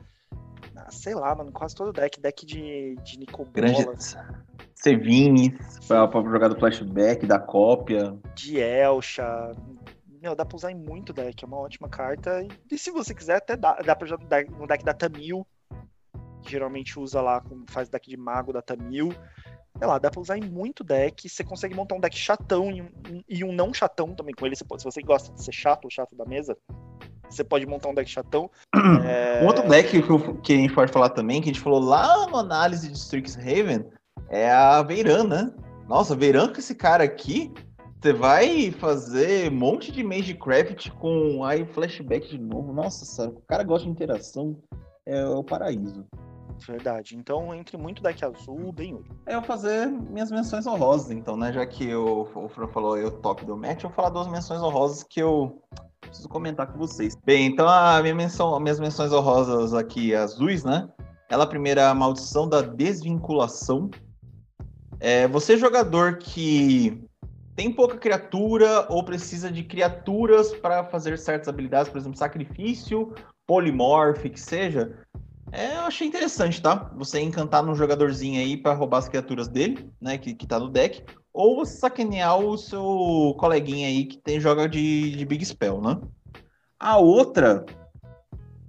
Ah, sei lá, mano, quase todo deck, deck de, de Nicobola. Grande Sevines, pra, pra jogar do flashback, da cópia. De Elsha. Meu, dá pra usar em muito deck, é uma ótima carta. E, se você quiser, até dá, dá pra jogar no deck da Tamil. Que geralmente usa lá, faz deck de mago da Tamil sei lá, dá pra usar em muito deck. Você consegue montar um deck chatão e um, e um não chatão também com ele. Você pode, se você gosta de ser chato ou chato da mesa, você pode montar um deck chatão. é... Um outro deck que, que, a gente pode falar também, que a gente falou lá na análise de Strixhaven, é a Veiran, né? Nossa, Veiran com esse cara aqui, você vai fazer um monte de Magecraft com aí flashback de novo. Nossa, o cara gosta de interação, é o paraíso. Verdade. Então, entre muito deck azul, bem ouro. É, eu fazer minhas menções honrosas, então, né? Já que o, o Fran falou o top do match, eu vou falar duas menções honrosas que eu preciso comentar com vocês. Bem, então a minha menção, as minhas menções honrosas aqui azuis, né? Ela primeira a maldição da desvinculação. É, você jogador que tem pouca criatura ou precisa de criaturas para fazer certas habilidades, por exemplo, sacrifício, polimorph, que seja, é, eu achei interessante, tá? Você encantar num jogadorzinho aí para roubar as criaturas dele, né? Que, que tá no deck. Ou você sacanear o seu coleguinha aí que tem joga de, de Big Spell, né? A outra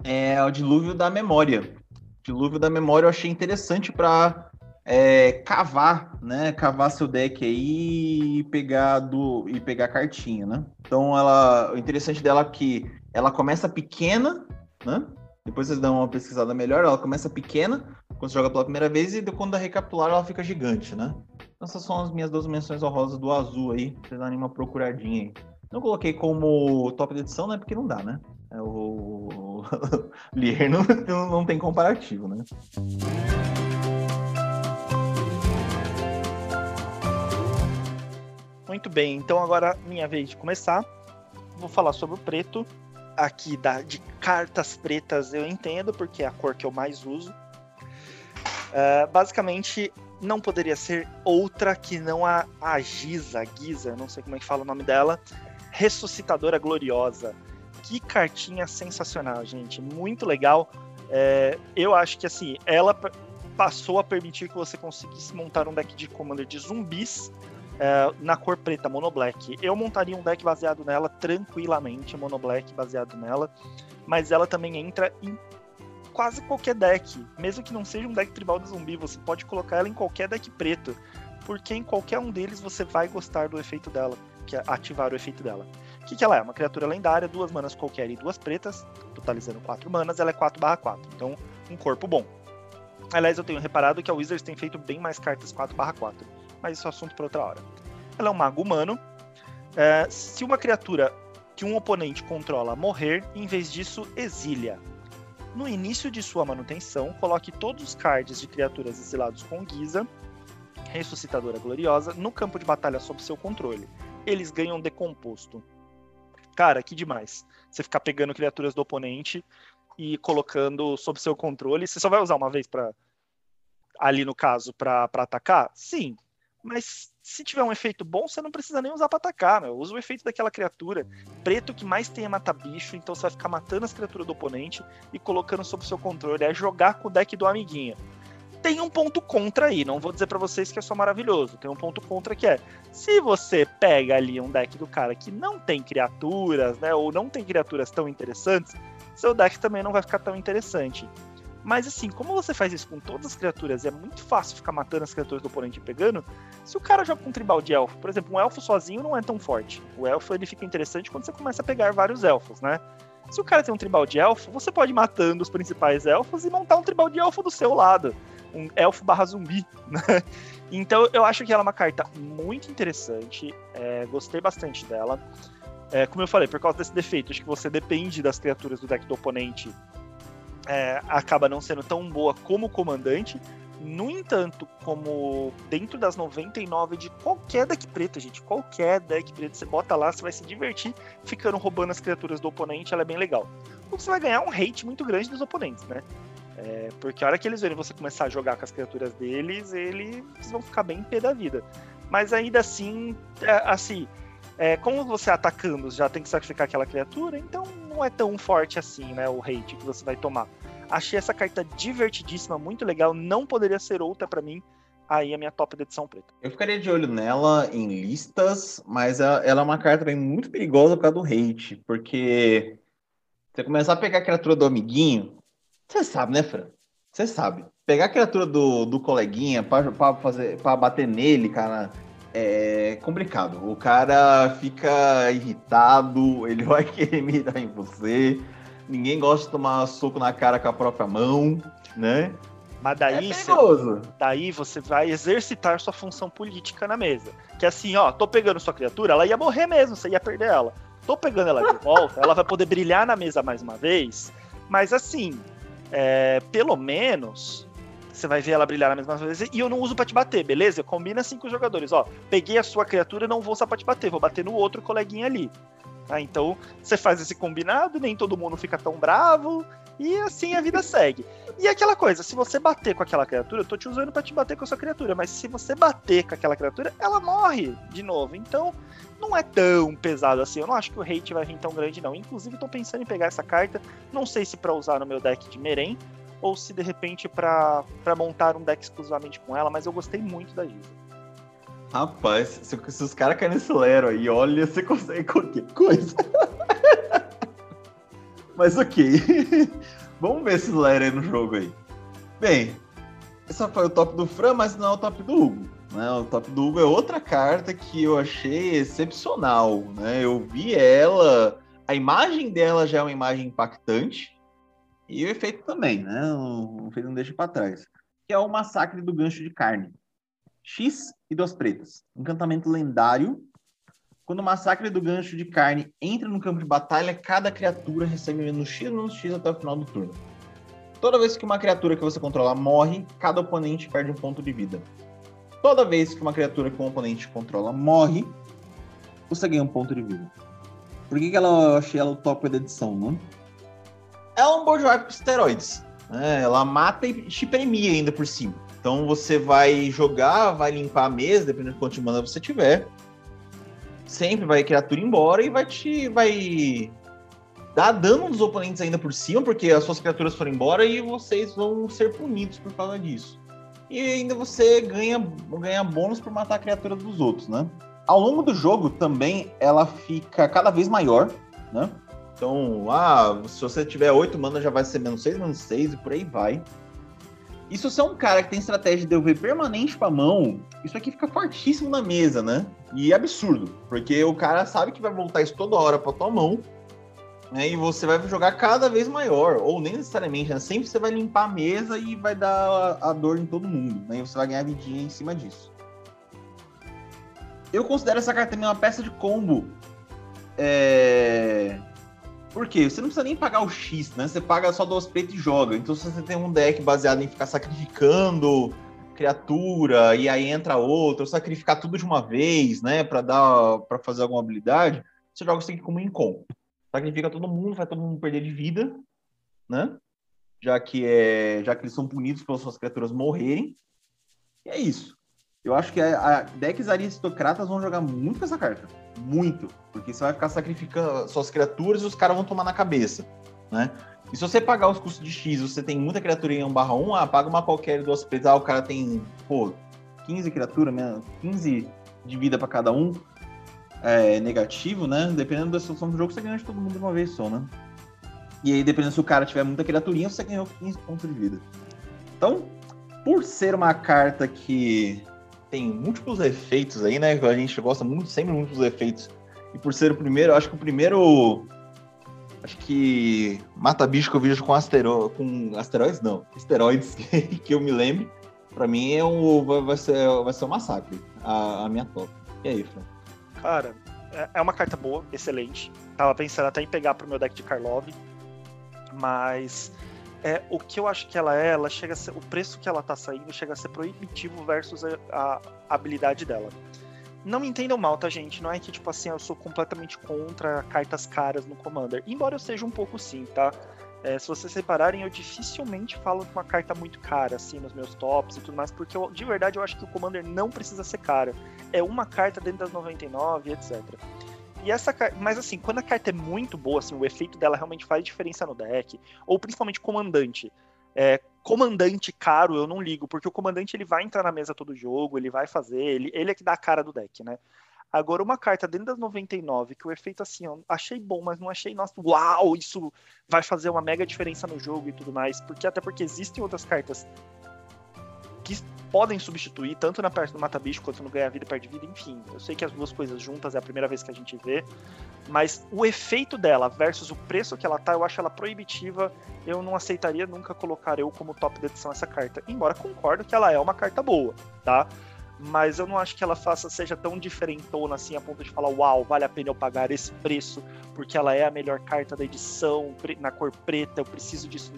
é o Dilúvio da Memória. Dilúvio da Memória eu achei interessante para é, cavar, né? Cavar seu deck aí e pegar do e pegar cartinha, né? Então ela, o interessante dela é que ela começa pequena, né? Depois vocês dão uma pesquisada melhor, ela começa pequena, quando você joga pela primeira vez, e quando recapitular ela fica gigante, né? Então, essas são as minhas duas menções honrosas do azul aí, vocês darem uma procuradinha aí. Não coloquei como top de edição, né? Porque não dá, né? É o Lier não, não tem comparativo, né? Muito bem, então agora minha vez de começar. Vou falar sobre o preto aqui da, de cartas pretas eu entendo, porque é a cor que eu mais uso. Uh, basicamente, não poderia ser outra que não a, a Giza, Giza, não sei como é que fala o nome dela, Ressuscitadora Gloriosa. Que cartinha sensacional, gente. Muito legal. É, eu acho que assim, ela passou a permitir que você conseguisse montar um deck de commander de zumbis é, na cor preta, mono black. Eu montaria um deck baseado nela tranquilamente, mono black baseado nela, mas ela também entra em quase qualquer deck, mesmo que não seja um deck tribal de zumbi, você pode colocar ela em qualquer deck preto, porque em qualquer um deles você vai gostar do efeito dela, que é ativar o efeito dela. O que, que ela é? Uma criatura lendária, duas manas qualquer e duas pretas, totalizando quatro manas, ela é 4/4, então um corpo bom. Aliás, eu tenho reparado que a Wizards tem feito bem mais cartas 4/4 mas isso é assunto para outra hora. Ela é um mago humano. É, se uma criatura que um oponente controla morrer, em vez disso, exilia. No início de sua manutenção, coloque todos os cards de criaturas exilados com Giza, ressuscitadora gloriosa, no campo de batalha sob seu controle. Eles ganham decomposto. Cara, que demais. Você ficar pegando criaturas do oponente e colocando sob seu controle. Você só vai usar uma vez para ali no caso para atacar? Sim, mas se tiver um efeito bom, você não precisa nem usar pra atacar, meu. Usa o efeito daquela criatura. Preto que mais tem é matar bicho, então você vai ficar matando as criaturas do oponente e colocando sob seu controle. É jogar com o deck do amiguinho. Tem um ponto contra aí, não vou dizer para vocês que é só maravilhoso. Tem um ponto contra que é: se você pega ali um deck do cara que não tem criaturas, né, ou não tem criaturas tão interessantes, seu deck também não vai ficar tão interessante. Mas assim, como você faz isso com todas as criaturas é muito fácil ficar matando as criaturas do oponente e pegando, se o cara joga com um tribal de elfo, por exemplo, um elfo sozinho não é tão forte. O elfo ele fica interessante quando você começa a pegar vários elfos, né? Se o cara tem um tribal de elfo, você pode ir matando os principais elfos e montar um tribal de elfo do seu lado. Um elfo barra zumbi, né? Então eu acho que ela é uma carta muito interessante. É, gostei bastante dela. É, como eu falei, por causa desse defeito, acho que você depende das criaturas do deck do oponente é, acaba não sendo tão boa como comandante. No entanto, como dentro das 99 de qualquer deck preto, gente, qualquer deck preto, você bota lá, você vai se divertir ficando roubando as criaturas do oponente, ela é bem legal. Você vai ganhar um hate muito grande dos oponentes, né? É, porque a hora que eles verem você começar a jogar com as criaturas deles, eles vão ficar bem pé da vida. Mas ainda assim, é, assim, é, como você atacando já tem que sacrificar aquela criatura, então não é tão forte assim, né? O hate que você vai tomar. Achei essa carta divertidíssima, muito legal. Não poderia ser outra para mim. Aí a minha top da edição preta. Eu ficaria de olho nela em listas, mas ela é uma carta bem muito perigosa por causa do hate, porque você começar a pegar a criatura do amiguinho, você sabe, né, Fran? Você sabe. Pegar a criatura do, do coleguinha pra, fazer, pra bater nele, cara, é complicado. O cara fica irritado, ele vai querer mirar em você. Ninguém gosta de tomar soco na cara com a própria mão, né? Mas daí, é você, daí você vai exercitar sua função política na mesa. Que é assim, ó, tô pegando sua criatura, ela ia morrer mesmo, você ia perder ela. Tô pegando ela de volta, ela vai poder brilhar na mesa mais uma vez. Mas assim, é, pelo menos você vai ver ela brilhar na mesma vez. E eu não uso pra te bater, beleza? Combina assim com os jogadores. Ó, peguei a sua criatura e não vou usar pra te bater, vou bater no outro coleguinha ali. Tá? Então, você faz esse combinado, nem todo mundo fica tão bravo, e assim a vida segue. E aquela coisa, se você bater com aquela criatura, eu tô te usando para te bater com a sua criatura, mas se você bater com aquela criatura, ela morre de novo. Então, não é tão pesado assim. Eu não acho que o hate vai vir tão grande, não. Inclusive, tô pensando em pegar essa carta. Não sei se para usar no meu deck de Meren, ou se de repente para montar um deck exclusivamente com ela, mas eu gostei muito da Giza. Rapaz, se, se os caras caem nesse Lero aí, olha, você consegue qualquer coisa. mas ok. Vamos ver esse Lero aí no jogo aí. Bem, esse foi o top do Fran, mas não é o top do Hugo. Né? O top do Hugo é outra carta que eu achei excepcional. Né? Eu vi ela, a imagem dela já é uma imagem impactante, e o efeito também, né? O efeito não deixa para trás. Que é o massacre do gancho de carne. X e duas pretas. Encantamento lendário. Quando o massacre do gancho de carne entra no campo de batalha, cada criatura recebe menos X menos X até o final do turno. Toda vez que uma criatura que você controla morre, cada oponente perde um ponto de vida. Toda vez que uma criatura que um oponente controla morre, você ganha um ponto de vida. Por que, que ela, eu achei ela o top da edição, não? é um bourgeois com esteroides. Né? Ela mata e te premia ainda por cima. Então você vai jogar, vai limpar a mesa, dependendo de quanto mana você tiver. Sempre vai criatura embora e vai te. vai dar dano nos oponentes ainda por cima, porque as suas criaturas foram embora e vocês vão ser punidos por causa disso. E ainda você ganha, ganha bônus por matar a criatura dos outros, né? Ao longo do jogo também ela fica cada vez maior, né? Então, ah, se você tiver 8 mana, já vai ser menos 6, menos 6 e por aí vai. E se é um cara que tem estratégia de devolver permanente pra mão, isso aqui fica fortíssimo na mesa, né? E é absurdo, porque o cara sabe que vai voltar isso toda hora pra tua mão, né? E você vai jogar cada vez maior, ou nem necessariamente, né? Sempre você vai limpar a mesa e vai dar a, a dor em todo mundo, né? E você vai ganhar vidinha em cima disso. Eu considero essa carta também uma peça de combo é... Por quê? Você não precisa nem pagar o X, né? Você paga só duas pretas e joga. Então, se você tem um deck baseado em ficar sacrificando criatura e aí entra outro, sacrificar tudo de uma vez, né, para dar para fazer alguma habilidade, você joga isso aqui como incom. Sacrifica todo mundo, faz todo mundo perder de vida, né? Já que é, já que eles são punidos pelas suas criaturas morrerem. E é isso. Eu acho que a, a decks aristocratas vão jogar muito essa carta. Muito. Porque você vai ficar sacrificando suas criaturas e os caras vão tomar na cabeça. Né? E se você pagar os custos de X, você tem muita criatura em 1 barra 1, ah, paga uma qualquer duas pretas, ah, o cara tem, pô, 15 criaturas, 15 de vida para cada um. É negativo, né? Dependendo da situação do jogo, você ganha de todo mundo de uma vez só, né? E aí, dependendo se o cara tiver muita criaturinha, você ganhou 15 pontos de vida. Então, por ser uma carta que tem múltiplos efeitos aí, né? A gente gosta muito, sempre de múltiplos efeitos. E por ser o primeiro, acho que o primeiro. Acho que mata bicho que eu vejo com, astero... com asteroides, não. Esteroides que eu me lembro. Pra mim é um, vai, ser, vai ser um massacre. A, a minha top. E aí, Fran? Cara, é, é uma carta boa, excelente. Tava pensando até em pegar pro meu deck de Karlov. Mas é, o que eu acho que ela é, ela chega ser, o preço que ela tá saindo chega a ser proibitivo versus a, a habilidade dela. Não me entendam mal, tá, gente? Não é que, tipo assim, eu sou completamente contra cartas caras no Commander. Embora eu seja um pouco sim, tá? É, se vocês separarem, eu dificilmente falo de uma carta muito cara, assim, nos meus tops e tudo mais, porque eu, de verdade eu acho que o Commander não precisa ser cara. É uma carta dentro das 99, etc. E essa mas assim, quando a carta é muito boa, assim, o efeito dela realmente faz diferença no deck, ou principalmente comandante. É, comandante caro eu não ligo, porque o comandante ele vai entrar na mesa todo jogo, ele vai fazer, ele, ele é que dá a cara do deck, né? Agora, uma carta dentro das 99, que o efeito assim, achei bom, mas não achei, nossa, uau, isso vai fazer uma mega diferença no jogo e tudo mais. Porque até porque existem outras cartas que podem substituir, tanto na parte do mata-bicho quanto no ganhar vida perde vida, enfim. Eu sei que as duas coisas juntas é a primeira vez que a gente vê, mas o efeito dela versus o preço que ela tá, eu acho ela proibitiva. Eu não aceitaria nunca colocar eu como top de edição essa carta. Embora concordo que ela é uma carta boa, tá? mas eu não acho que ela faça seja tão diferentona assim a ponto de falar, uau, vale a pena eu pagar esse preço porque ela é a melhor carta da edição na cor preta, eu preciso disso.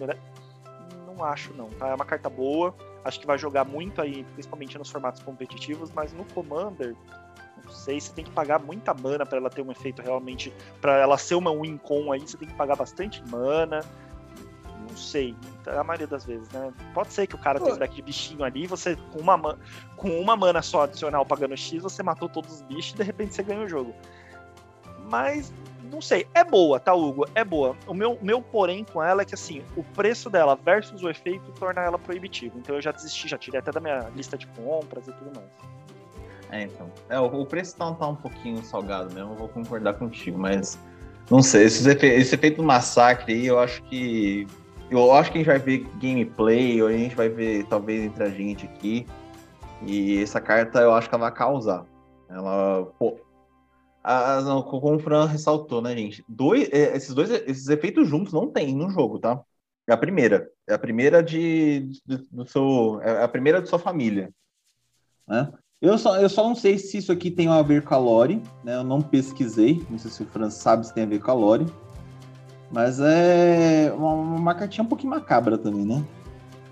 Não acho não, tá? É uma carta boa, acho que vai jogar muito aí, principalmente nos formatos competitivos, mas no Commander, não sei, você tem que pagar muita mana para ela ter um efeito realmente, para ela ser uma win con aí, você tem que pagar bastante mana não sei, a maioria das vezes, né? Pode ser que o cara Pô. tenha deck de bichinho ali, você com uma, com uma mana só adicional pagando X, você matou todos os bichos e de repente você ganha o jogo. Mas, não sei, é boa, tá, Hugo? É boa. O meu, meu porém com ela é que, assim, o preço dela versus o efeito torna ela proibitivo. Então eu já desisti, já tirei até da minha lista de compras e tudo mais. É, então. É, o, preço tá, tá um pouquinho salgado mesmo, eu vou concordar contigo, mas não sei, esse, esse efeito do massacre aí, eu acho que eu acho que a gente vai ver gameplay, ou a gente vai ver, talvez, entre a gente aqui. E essa carta eu acho que ela vai causar. Ela. Pô, a, não, como o Fran ressaltou, né, gente? Dois, é, esses dois esses efeitos juntos não tem no jogo, tá? É a primeira. É a primeira de, de do seu. É a primeira de sua família. Né? Eu só, eu só não sei se isso aqui tem a ver com a Lore, né? Eu não pesquisei. Não sei se o Fran sabe se tem a ver com a Lore. Mas é uma, uma cartinha um pouquinho macabra também, né?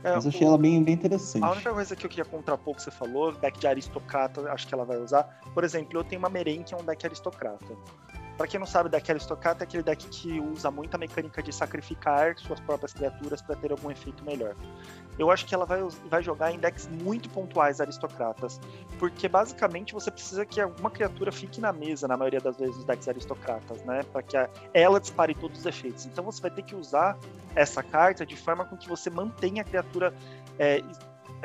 É, Mas eu achei o... ela bem, bem interessante. A única coisa que eu queria contrapor que você falou, deck de aristocrata, acho que ela vai usar. Por exemplo, eu tenho uma Meren que é um deck aristocrata. Para quem não sabe, deck aristocrata é aquele deck que usa muita mecânica de sacrificar suas próprias criaturas para ter algum efeito melhor. Eu acho que ela vai, vai jogar em decks muito pontuais aristocratas, porque basicamente você precisa que alguma criatura fique na mesa, na maioria das vezes, os decks aristocratas, né? Para que a, ela dispare todos os efeitos. Então você vai ter que usar essa carta de forma com que você mantenha a criatura é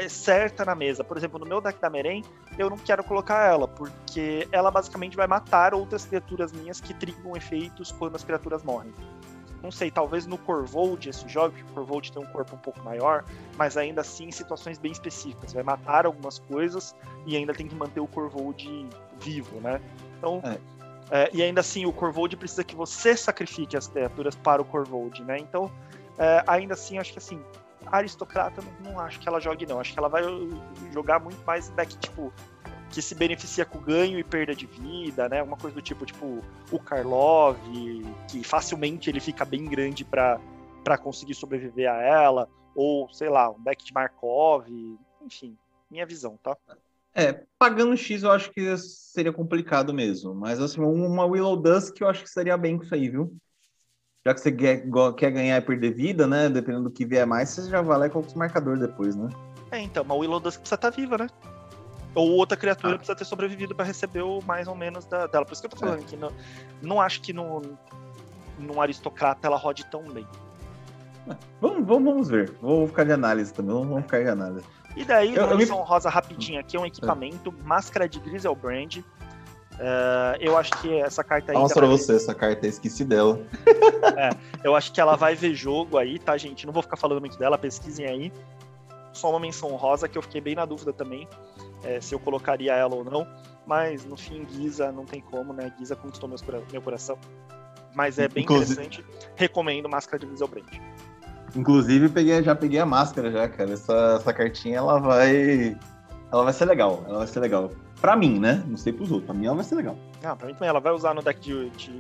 certa na mesa. Por exemplo, no meu deck da Meren, eu não quero colocar ela, porque ela basicamente vai matar outras criaturas minhas que trigam efeitos quando as criaturas morrem. Não sei, talvez no Corvold esse jogo, porque o Corvold tem um corpo um pouco maior, mas ainda assim em situações bem específicas. Vai matar algumas coisas e ainda tem que manter o Corvold vivo, né? Então. É. É, e ainda assim, o Corvold precisa que você sacrifique as criaturas para o Corvold, né? Então, é, ainda assim, acho que assim, aristocrata, não, não, acho que ela jogue, não. Acho que ela vai jogar muito mais deck, tipo, que se beneficia com ganho e perda de vida, né? Uma coisa do tipo, tipo, o Karlov, que facilmente ele fica bem grande para conseguir sobreviver a ela, ou, sei lá, um deck de Markov, enfim, minha visão, tá? É, pagando X eu acho que seria complicado mesmo, mas assim, uma Willow Dusk eu acho que seria bem com isso aí, viu? Já que você quer, quer ganhar e perder vida, né? Dependendo do que vier mais, você já vai lá e coloca os marcadores depois, né? É, então, mas o Willow Dusk precisa estar tá viva, né? Ou outra criatura ah. precisa ter sobrevivido para receber o mais ou menos da, dela. Por isso que eu tô falando é. que não, não acho que no, num aristocrata ela rode tão bem. É, vamos, vamos, vamos ver. Vou ficar de análise também. Vamos, ficar de análise. E daí, eu, eu me... rosa rapidinho aqui, é um equipamento, é. máscara de Griselbrand, Uh, eu acho que essa carta aí. Mostra pra você essa carta, esqueci dela. é, eu acho que ela vai ver jogo aí, tá, gente? Não vou ficar falando muito dela, pesquisem aí. Só uma menção rosa que eu fiquei bem na dúvida também, é, se eu colocaria ela ou não. Mas no fim, Giza não tem como, né? Giza conquistou meu coração. Mas é bem Inclusive... interessante. Recomendo Máscara de Brand. Inclusive, peguei, já peguei a máscara já, cara. Essa, essa cartinha ela vai. Ela vai ser legal. Ela vai ser legal. Pra mim, né? Não sei pros outros. Pra mim ela vai ser legal. Ah, pra mim também. Ela vai usar no deck de, de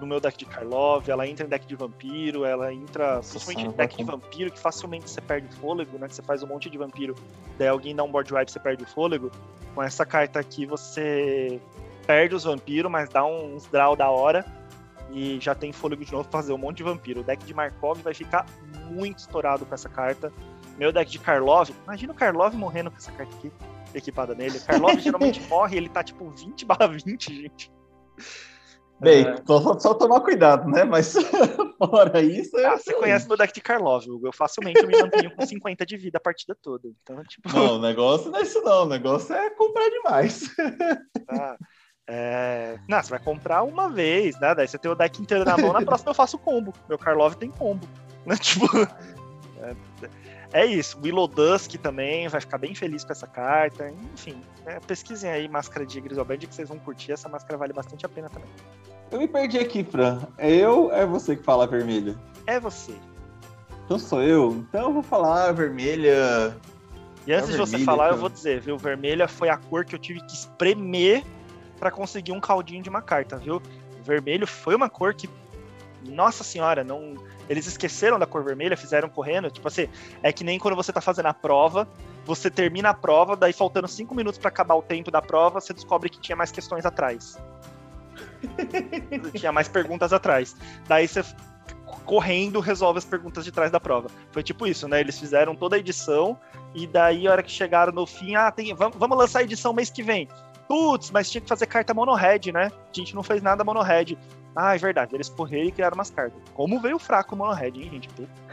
no meu deck de Karlov, ela entra em deck de vampiro, ela entra principalmente em deck de vampiro, que facilmente você perde fôlego, né? Você faz um monte de vampiro, daí alguém dá um board wipe, você perde o fôlego. Com essa carta aqui, você perde os vampiros, mas dá uns draw da hora e já tem fôlego de novo pra fazer um monte de vampiro. O deck de Markov vai ficar muito estourado com essa carta. Meu deck de Karlov, imagina o Karlov morrendo com essa carta aqui equipada nele. O Karlov geralmente morre, ele tá tipo 20 barra 20, gente. Bem, é... só, só, tomar cuidado, né? Mas fora isso. É ah, você conhece meu deck de Karlov, Hugo. Eu facilmente me mantenho com 50 de vida a partida toda. Então, tipo... Não, o negócio não é isso, não. O negócio é comprar demais. Ah, é... Não, você vai comprar uma vez, né? Daí você tem o deck inteiro na mão, na próxima eu faço combo. Meu Karlov tem combo. Né? Tipo. É é isso. Willow Dusk também vai ficar bem feliz com essa carta. Enfim, é, pesquisem aí máscara de Griselbrand que vocês vão curtir. Essa máscara vale bastante a pena também. Eu me perdi aqui, Fran. É eu ou é você que fala vermelha? É você. Então sou eu. Então eu vou falar vermelha. E antes de você falar, eu vou dizer, viu? Vermelha foi a cor que eu tive que espremer para conseguir um caldinho de uma carta, viu? Vermelho foi uma cor que, nossa senhora, não eles esqueceram da cor vermelha, fizeram correndo. Tipo assim, é que nem quando você tá fazendo a prova, você termina a prova, daí faltando cinco minutos para acabar o tempo da prova, você descobre que tinha mais questões atrás. tinha mais perguntas atrás. Daí você correndo resolve as perguntas de trás da prova. Foi tipo isso, né? Eles fizeram toda a edição e daí a hora que chegaram no fim, ah, tem, vamos, vamos lançar a edição mês que vem. Putz, mas tinha que fazer carta mono-red, né? A gente não fez nada mono-red. Ah, é verdade, eles correram e criaram umas cartas. Como veio fraco o mono-red, hein, gente?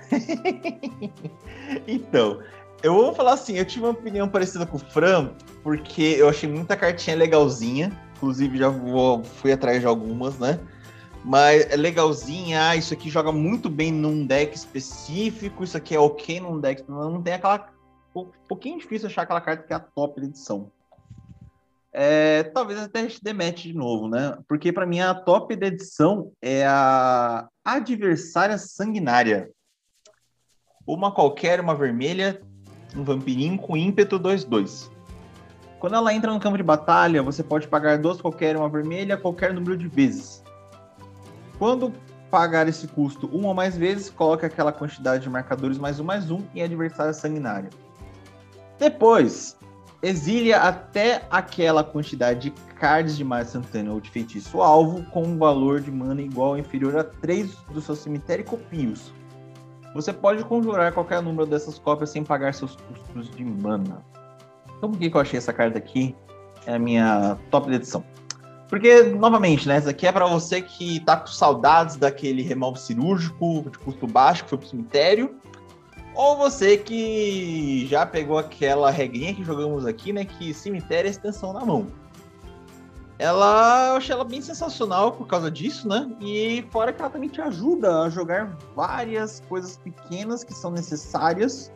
então, eu vou falar assim, eu tive uma opinião parecida com o Fran, porque eu achei muita cartinha legalzinha. Inclusive, já vou, fui atrás de algumas, né? Mas é legalzinha, ah, isso aqui joga muito bem num deck específico, isso aqui é ok num deck. Não tem aquela. Um pouquinho difícil achar aquela carta que é a top edição é, talvez até gente demete de novo, né? Porque para mim a top da edição é a adversária sanguinária. Uma qualquer, uma vermelha, um vampirinho com ímpeto 2-2. Quando ela entra no campo de batalha, você pode pagar duas qualquer, uma vermelha, qualquer número de vezes. Quando pagar esse custo uma ou mais vezes, coloque aquela quantidade de marcadores mais um mais um em adversária sanguinária. Depois, Exilia até aquela quantidade de cards de Maia Santana ou de feitiço alvo com um valor de mana igual ou inferior a 3 do seu cemitério copios. Você pode conjurar qualquer número dessas cópias sem pagar seus custos de mana. Então por que, que eu achei essa carta aqui? É a minha top edição. Porque, novamente, né? Essa aqui é para você que tá com saudades daquele remove cirúrgico de custo baixo que foi pro cemitério ou você que já pegou aquela regrinha que jogamos aqui, né? Que cemitério é extensão na mão. Ela, eu achei ela bem sensacional por causa disso, né? E fora que ela também te ajuda a jogar várias coisas pequenas que são necessárias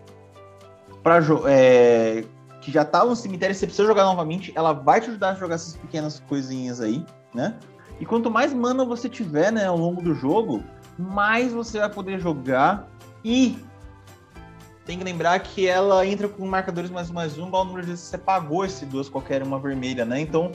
para é, que já tá no cemitério, você precisa jogar novamente, ela vai te ajudar a jogar essas pequenas coisinhas aí, né? E quanto mais mana você tiver, né, ao longo do jogo, mais você vai poder jogar e tem que lembrar que ela entra com marcadores mais um mais um, igual o número de vezes você pagou esse duas, qualquer uma vermelha, né? Então,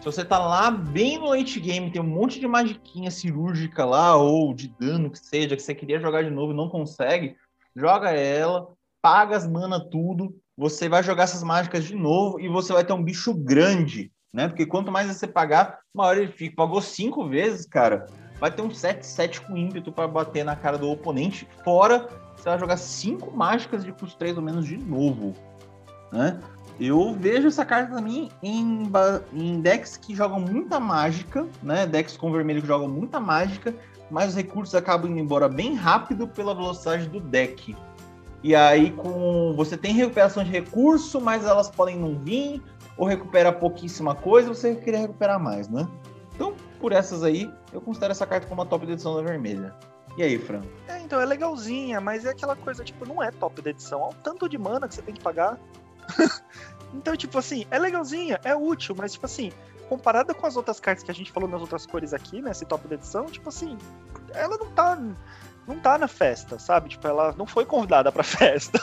se você tá lá bem no late game, tem um monte de magiquinha cirúrgica lá, ou de dano que seja, que você queria jogar de novo e não consegue, joga ela, paga as mana tudo, você vai jogar essas mágicas de novo e você vai ter um bicho grande, né? Porque quanto mais você pagar, maior ele fica. Pagou cinco vezes, cara, vai ter um 7-7 com ímpeto para bater na cara do oponente, fora você vai jogar cinco mágicas de custo 3 ou menos de novo. Né? Eu vejo essa carta também em, em decks que jogam muita mágica, né? Decks com vermelho que jogam muita mágica, mas os recursos acabam indo embora bem rápido pela velocidade do deck. E aí com você tem recuperação de recurso, mas elas podem não vir, ou recupera pouquíssima coisa, você queria recuperar mais, né? Então, por essas aí, eu considero essa carta como a top da edição da vermelha. E aí, Fran? É, então, é legalzinha, mas é aquela coisa, tipo, não é top da edição. Olha o tanto de mana que você tem que pagar. então, tipo assim, é legalzinha, é útil, mas, tipo assim, comparada com as outras cartas que a gente falou nas outras cores aqui, nesse top da edição, tipo assim, ela não tá não tá na festa, sabe? Tipo, ela não foi convidada pra festa.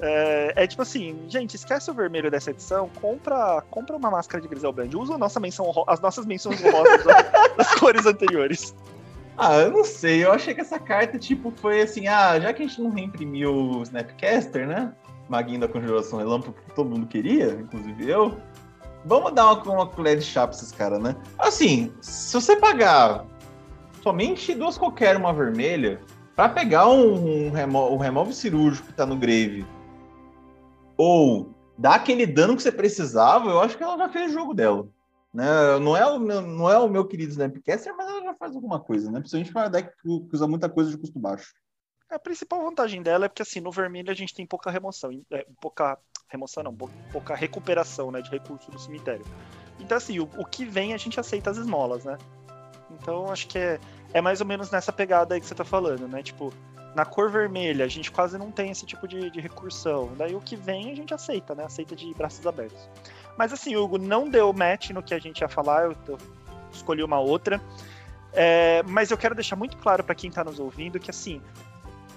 É, é, tipo assim, gente, esquece o vermelho dessa edição, compra, compra uma máscara de Griselbrand, usa a nossa menção, as nossas menções honrosas das cores anteriores. Ah, eu não sei, eu achei que essa carta, tipo, foi assim, ah, já que a gente não reimprimiu o Snapcaster, né? Maguinho da Conjuração Relâmpago, que todo mundo queria, inclusive eu, vamos dar uma, uma colher de chá pra esses caras, né? Assim, se você pagar somente duas qualquer uma vermelha, para pegar um, um, remo um remove cirúrgico que tá no grave, ou dar aquele dano que você precisava, eu acho que ela já fez o jogo dela. Né? Não, é o meu, não é o meu querido Snapcaster, mas ela já faz alguma coisa, né? Principalmente para deck que usa muita coisa de custo baixo. A principal vantagem dela é porque assim, no vermelho a gente tem pouca remoção, é, pouca remoção não, pouca recuperação, né, de recurso do cemitério. Então assim, o, o que vem a gente aceita as esmolas, né? Então acho que é, é mais ou menos nessa pegada aí que você tá falando, né? Tipo, na cor vermelha a gente quase não tem esse tipo de, de recursão. Daí o que vem a gente aceita, né? Aceita de braços abertos. Mas assim, Hugo, não deu match no que a gente ia falar, eu, eu escolhi uma outra. É, mas eu quero deixar muito claro para quem tá nos ouvindo que assim,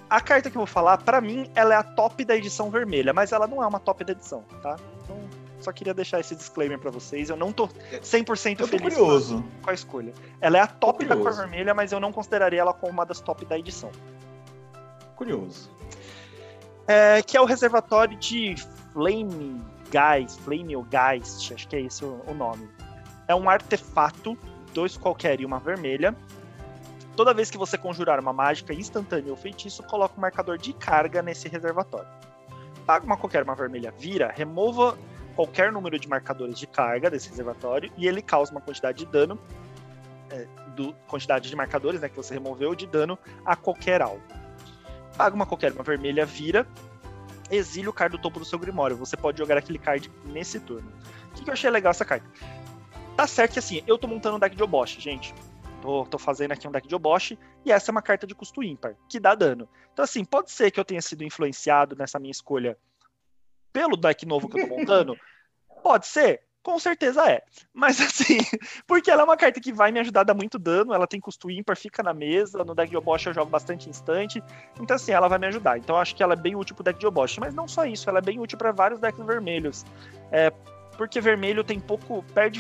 a carta que eu vou falar, para mim, ela é a top da edição vermelha, mas ela não é uma top da edição, tá? Então, só queria deixar esse disclaimer para vocês. Eu não tô 100% eu tô feliz curioso. com a escolha. Ela é a top da cor vermelha, mas eu não consideraria ela como uma das top da edição. Curioso. É, que é o reservatório de Flame Geist, Flame ou Geist, acho que é esse o, o nome. É um artefato, dois qualquer e uma vermelha. Toda vez que você conjurar uma mágica instantânea ou feitiço, coloca um marcador de carga nesse reservatório. Paga uma qualquer uma vermelha, vira, remova qualquer número de marcadores de carga desse reservatório e ele causa uma quantidade de dano, é, do, quantidade de marcadores né, que você removeu de dano a qualquer alvo. Paga uma qualquer, uma vermelha vira, exile o card do topo do seu Grimório. Você pode jogar aquele card nesse turno. O que, que eu achei legal essa carta? Tá certo que assim, eu tô montando um deck de Obosh, gente. Tô, tô, fazendo aqui um deck de Obosh, e essa é uma carta de custo ímpar, que dá dano. Então, assim, pode ser que eu tenha sido influenciado nessa minha escolha pelo deck novo que eu tô montando? Pode ser, com certeza é. Mas assim, porque ela é uma carta que vai me ajudar a dar muito dano, ela tem custo ímpar, fica na mesa, no deck de Obosh eu jogo bastante instante, então assim, ela vai me ajudar. Então acho que ela é bem útil pro deck de Obosh, mas não só isso, ela é bem útil para vários decks vermelhos. É, porque vermelho tem pouco, perde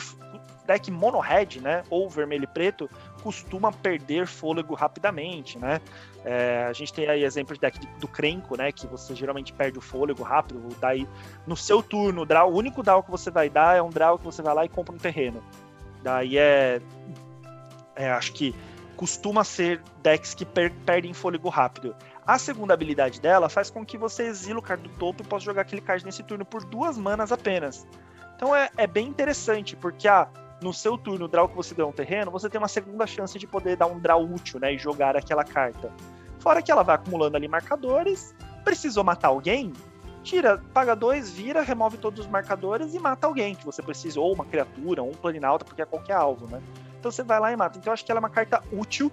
deck mono red, né, ou vermelho e preto, costuma perder fôlego rapidamente, né? É, a gente tem aí exemplos de deck do Crenco, né? Que você geralmente perde o fôlego rápido. Daí, no seu turno, o, draw, o único draw que você vai dar é um draw que você vai lá e compra um terreno. Daí é. é acho que costuma ser decks que per perdem fôlego rápido. A segunda habilidade dela faz com que você exile o card do topo e possa jogar aquele card nesse turno por duas manas apenas. Então é, é bem interessante, porque ah, no seu turno, o draw que você deu um terreno, você tem uma segunda chance de poder dar um draw útil, né? E jogar aquela carta. Fora que ela vai acumulando ali marcadores. Precisou matar alguém? Tira, paga dois, vira, remove todos os marcadores e mata alguém que você precisa, ou uma criatura, ou um planinauta, porque é qualquer alvo, né? Então você vai lá e mata. Então eu acho que ela é uma carta útil.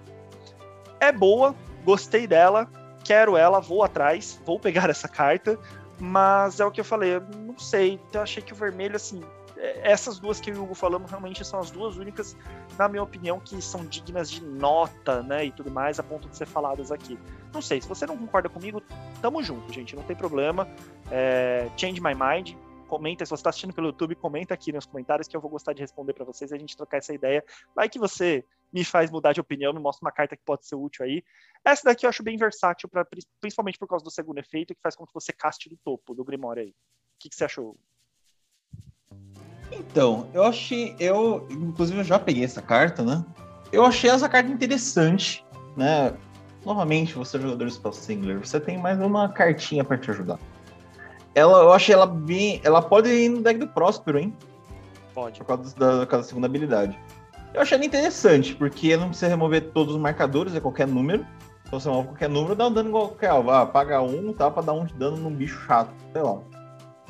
É boa, gostei dela, quero ela, vou atrás, vou pegar essa carta. Mas é o que eu falei, eu não sei. Então eu achei que o vermelho, assim, essas duas que o Hugo falamos realmente são as duas únicas, na minha opinião, que são dignas de nota, né, e tudo mais, a ponto de ser faladas aqui. Não sei, se você não concorda comigo, tamo junto, gente, não tem problema. É, change my mind, comenta, se você está assistindo pelo YouTube, comenta aqui nos comentários que eu vou gostar de responder para vocês e a gente trocar essa ideia. Vai que você me faz mudar de opinião, me mostra uma carta que pode ser útil aí. Essa daqui eu acho bem versátil, pra, principalmente por causa do segundo efeito, que faz com que você caste do topo do Grimório aí. O que, que você achou? Então, eu achei. Eu, inclusive, eu já peguei essa carta, né? Eu achei essa carta interessante, né? Novamente, você é jogador de Spell Singler, você tem mais uma cartinha para te ajudar. Ela, eu achei ela bem. Ela pode ir no deck do Próspero, hein? Pode. Por causa da, por causa da segunda habilidade. Eu achei ela interessante, porque não precisa remover todos os marcadores, é qualquer número. Então você remove qualquer número, dá um dano igual qualquer alvo. Ah, paga um, tá? Pra dar um de dano num bicho chato, sei lá.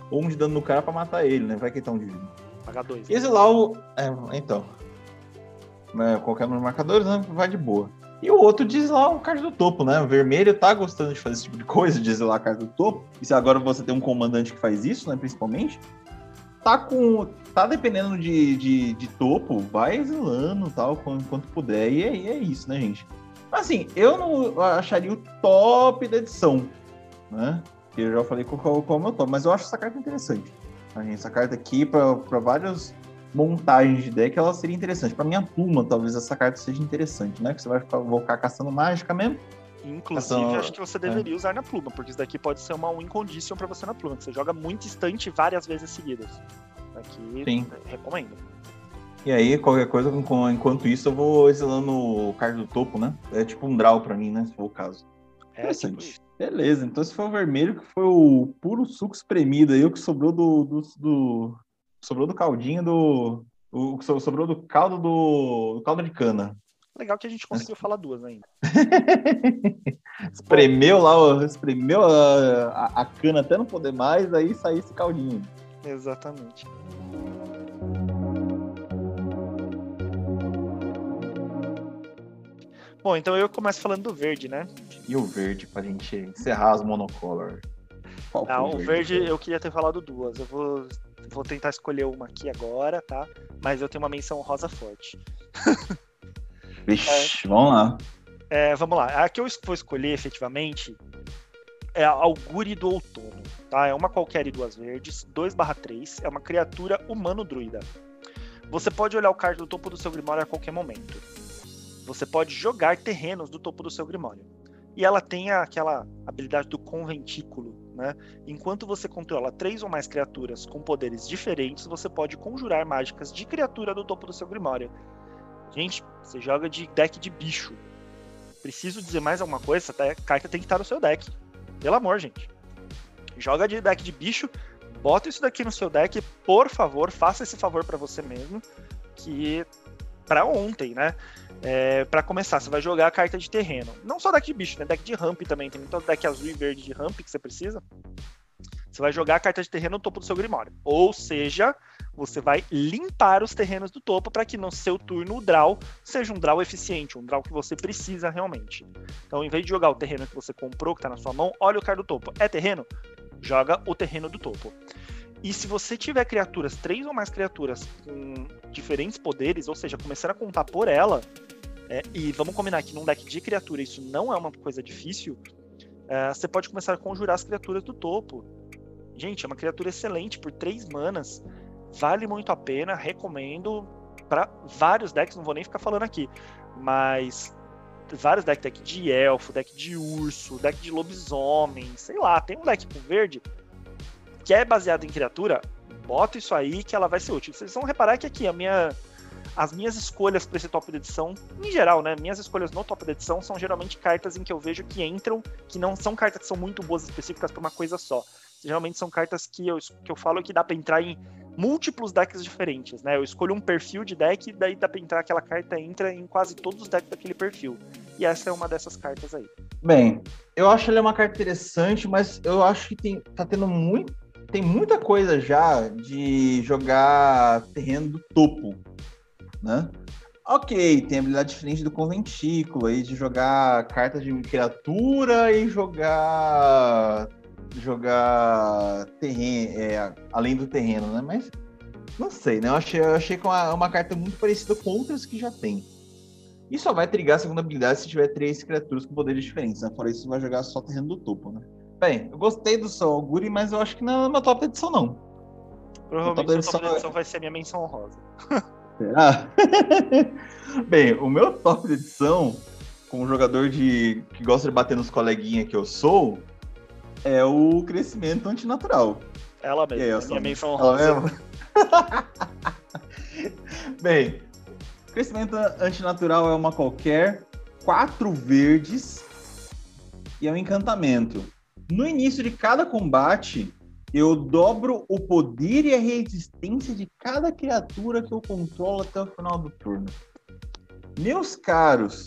Ou um de dano no cara pra matar ele, né? Vai que ele tá um de vida. Pagar dois. Exilar o. É, então. É, qualquer um dos marcadores, né? Vai de boa. E o outro diz lá o card do topo, né? O vermelho tá gostando de fazer esse tipo de coisa, de exilar a carta do topo. E se agora você tem um comandante que faz isso, né? Principalmente, tá com. tá dependendo de, de, de topo, vai exilando tal, quanto puder. E é, é isso, né, gente? Assim, eu não acharia o top da edição, né? Eu já falei qual, qual é o meu top, mas eu acho essa carta interessante. Essa carta aqui, para várias montagens de deck, ela seria interessante. Para minha pluma, talvez essa carta seja interessante, né? Que você vai ficar, vou ficar caçando mágica mesmo. Inclusive, acho que você deveria é. usar na pluma, porque isso daqui pode ser uma win condition para você na pluma, que você joga muito instante várias vezes seguidas. Aqui, Sim. recomendo. E aí, qualquer coisa, enquanto isso, eu vou exilando o card do topo, né? É tipo um draw pra mim, né? Se for o caso. É, Interessante. Tipo Beleza, então se foi o vermelho, que foi o puro suco espremido aí, o que sobrou do, do, do sobrou do caldinho do. O, sobrou do caldo do, do caldo de cana. Legal que a gente conseguiu falar duas ainda. espremeu lá, espremeu a, a, a, cana até não poder mais, aí saiu esse caldinho. Exatamente. Bom, então eu começo falando do verde, né? E o verde, pra gente encerrar as monocolor. Qual Não, o verde, verde eu queria ter falado duas. Eu vou, vou tentar escolher uma aqui agora, tá? Mas eu tenho uma menção rosa forte. Vixe, é, vamos lá. É, vamos lá. A que eu vou escolher efetivamente é a Augure do Outono. Tá? É uma qualquer e duas verdes, 2/3, é uma criatura humano-druida. Você pode olhar o card do topo do seu Grimório a qualquer momento você pode jogar terrenos do topo do seu Grimório. E ela tem aquela habilidade do conventículo, né? Enquanto você controla três ou mais criaturas com poderes diferentes, você pode conjurar mágicas de criatura do topo do seu Grimório. Gente, você joga de deck de bicho. Preciso dizer mais alguma coisa? Essa carta tem que estar no seu deck. Pelo amor, gente. Joga de deck de bicho, bota isso daqui no seu deck, por favor, faça esse favor para você mesmo, que para ontem, né? É, para começar, você vai jogar a carta de terreno. Não só deck de bicho, né? Deck de ramp também. Tem muito deck azul e verde de ramp que você precisa. Você vai jogar a carta de terreno no topo do seu Grimório. Ou seja, você vai limpar os terrenos do topo para que no seu turno o draw seja um draw eficiente, um draw que você precisa realmente. Então, em vez de jogar o terreno que você comprou, que está na sua mão, olha o card do topo. É terreno? Joga o terreno do topo. E se você tiver criaturas, três ou mais criaturas com diferentes poderes, ou seja, começar a contar por ela, é, e vamos combinar que num deck de criatura isso não é uma coisa difícil, é, você pode começar a conjurar as criaturas do topo. Gente, é uma criatura excelente por três manas, vale muito a pena, recomendo para vários decks, não vou nem ficar falando aqui, mas vários decks, deck de elfo, deck de urso, deck de lobisomem, sei lá, tem um deck com verde que é baseado em criatura, bota isso aí que ela vai ser útil. Vocês vão reparar que aqui a minha, as minhas escolhas para esse top de edição, em geral, né? Minhas escolhas no top de edição são geralmente cartas em que eu vejo que entram, que não são cartas que são muito boas específicas para uma coisa só. Geralmente são cartas que eu, que eu falo que dá para entrar em múltiplos decks diferentes, né? Eu escolho um perfil de deck e daí dá pra entrar aquela carta entra em quase todos os decks daquele perfil. E essa é uma dessas cartas aí. Bem, eu acho ela uma carta interessante, mas eu acho que tem, tá tendo muito tem muita coisa já de jogar terreno do topo, né? Ok, tem habilidade diferente do conventículo aí de jogar cartas de criatura e jogar jogar terreno, é, além do terreno, né? Mas não sei, né? Eu achei, eu achei que é uma, uma carta muito parecida com outras que já tem. E só vai trigar a segunda habilidade se tiver três criaturas com poderes diferentes, né? Fora isso, vai jogar só terreno do topo, né? Bem, eu gostei do seu Auguri, mas eu acho que não é uma top edição, não. Provavelmente a top edição vai ser minha menção honrosa. Será? Bem, o meu top edição, como jogador de que gosta de bater nos coleguinhas que eu sou, é o crescimento antinatural. Ela mesma, aí, a minha menção honrosa. Bem, crescimento antinatural é uma qualquer, quatro verdes e é um encantamento. No início de cada combate, eu dobro o poder e a resistência de cada criatura que eu controlo até o final do turno. Meus caros,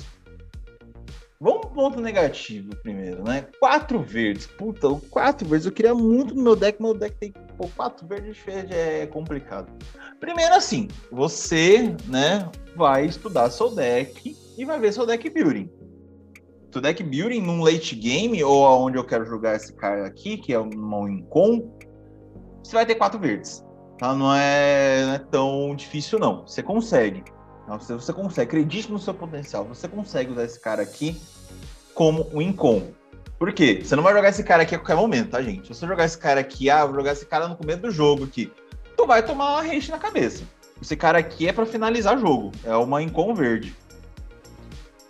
vamos pro ponto negativo primeiro, né? Quatro verdes. Puta, quatro verdes. Eu queria muito no meu deck, meu deck tem pô, quatro verdes é complicado. Primeiro assim, você, né, vai estudar seu deck e vai ver seu deck building. Seu deck building num late game, ou aonde eu quero jogar esse cara aqui, que é um Incon, você vai ter quatro verdes. Tá? Não, é, não é tão difícil, não. Você consegue. Você, você consegue, acredite no seu potencial. Você consegue usar esse cara aqui como um Incon. Por quê? Você não vai jogar esse cara aqui a qualquer momento, tá, gente? Se você jogar esse cara aqui, ah, vou jogar esse cara no começo do jogo aqui, tu vai tomar uma haste na cabeça. Esse cara aqui é para finalizar jogo. É uma Incon verde.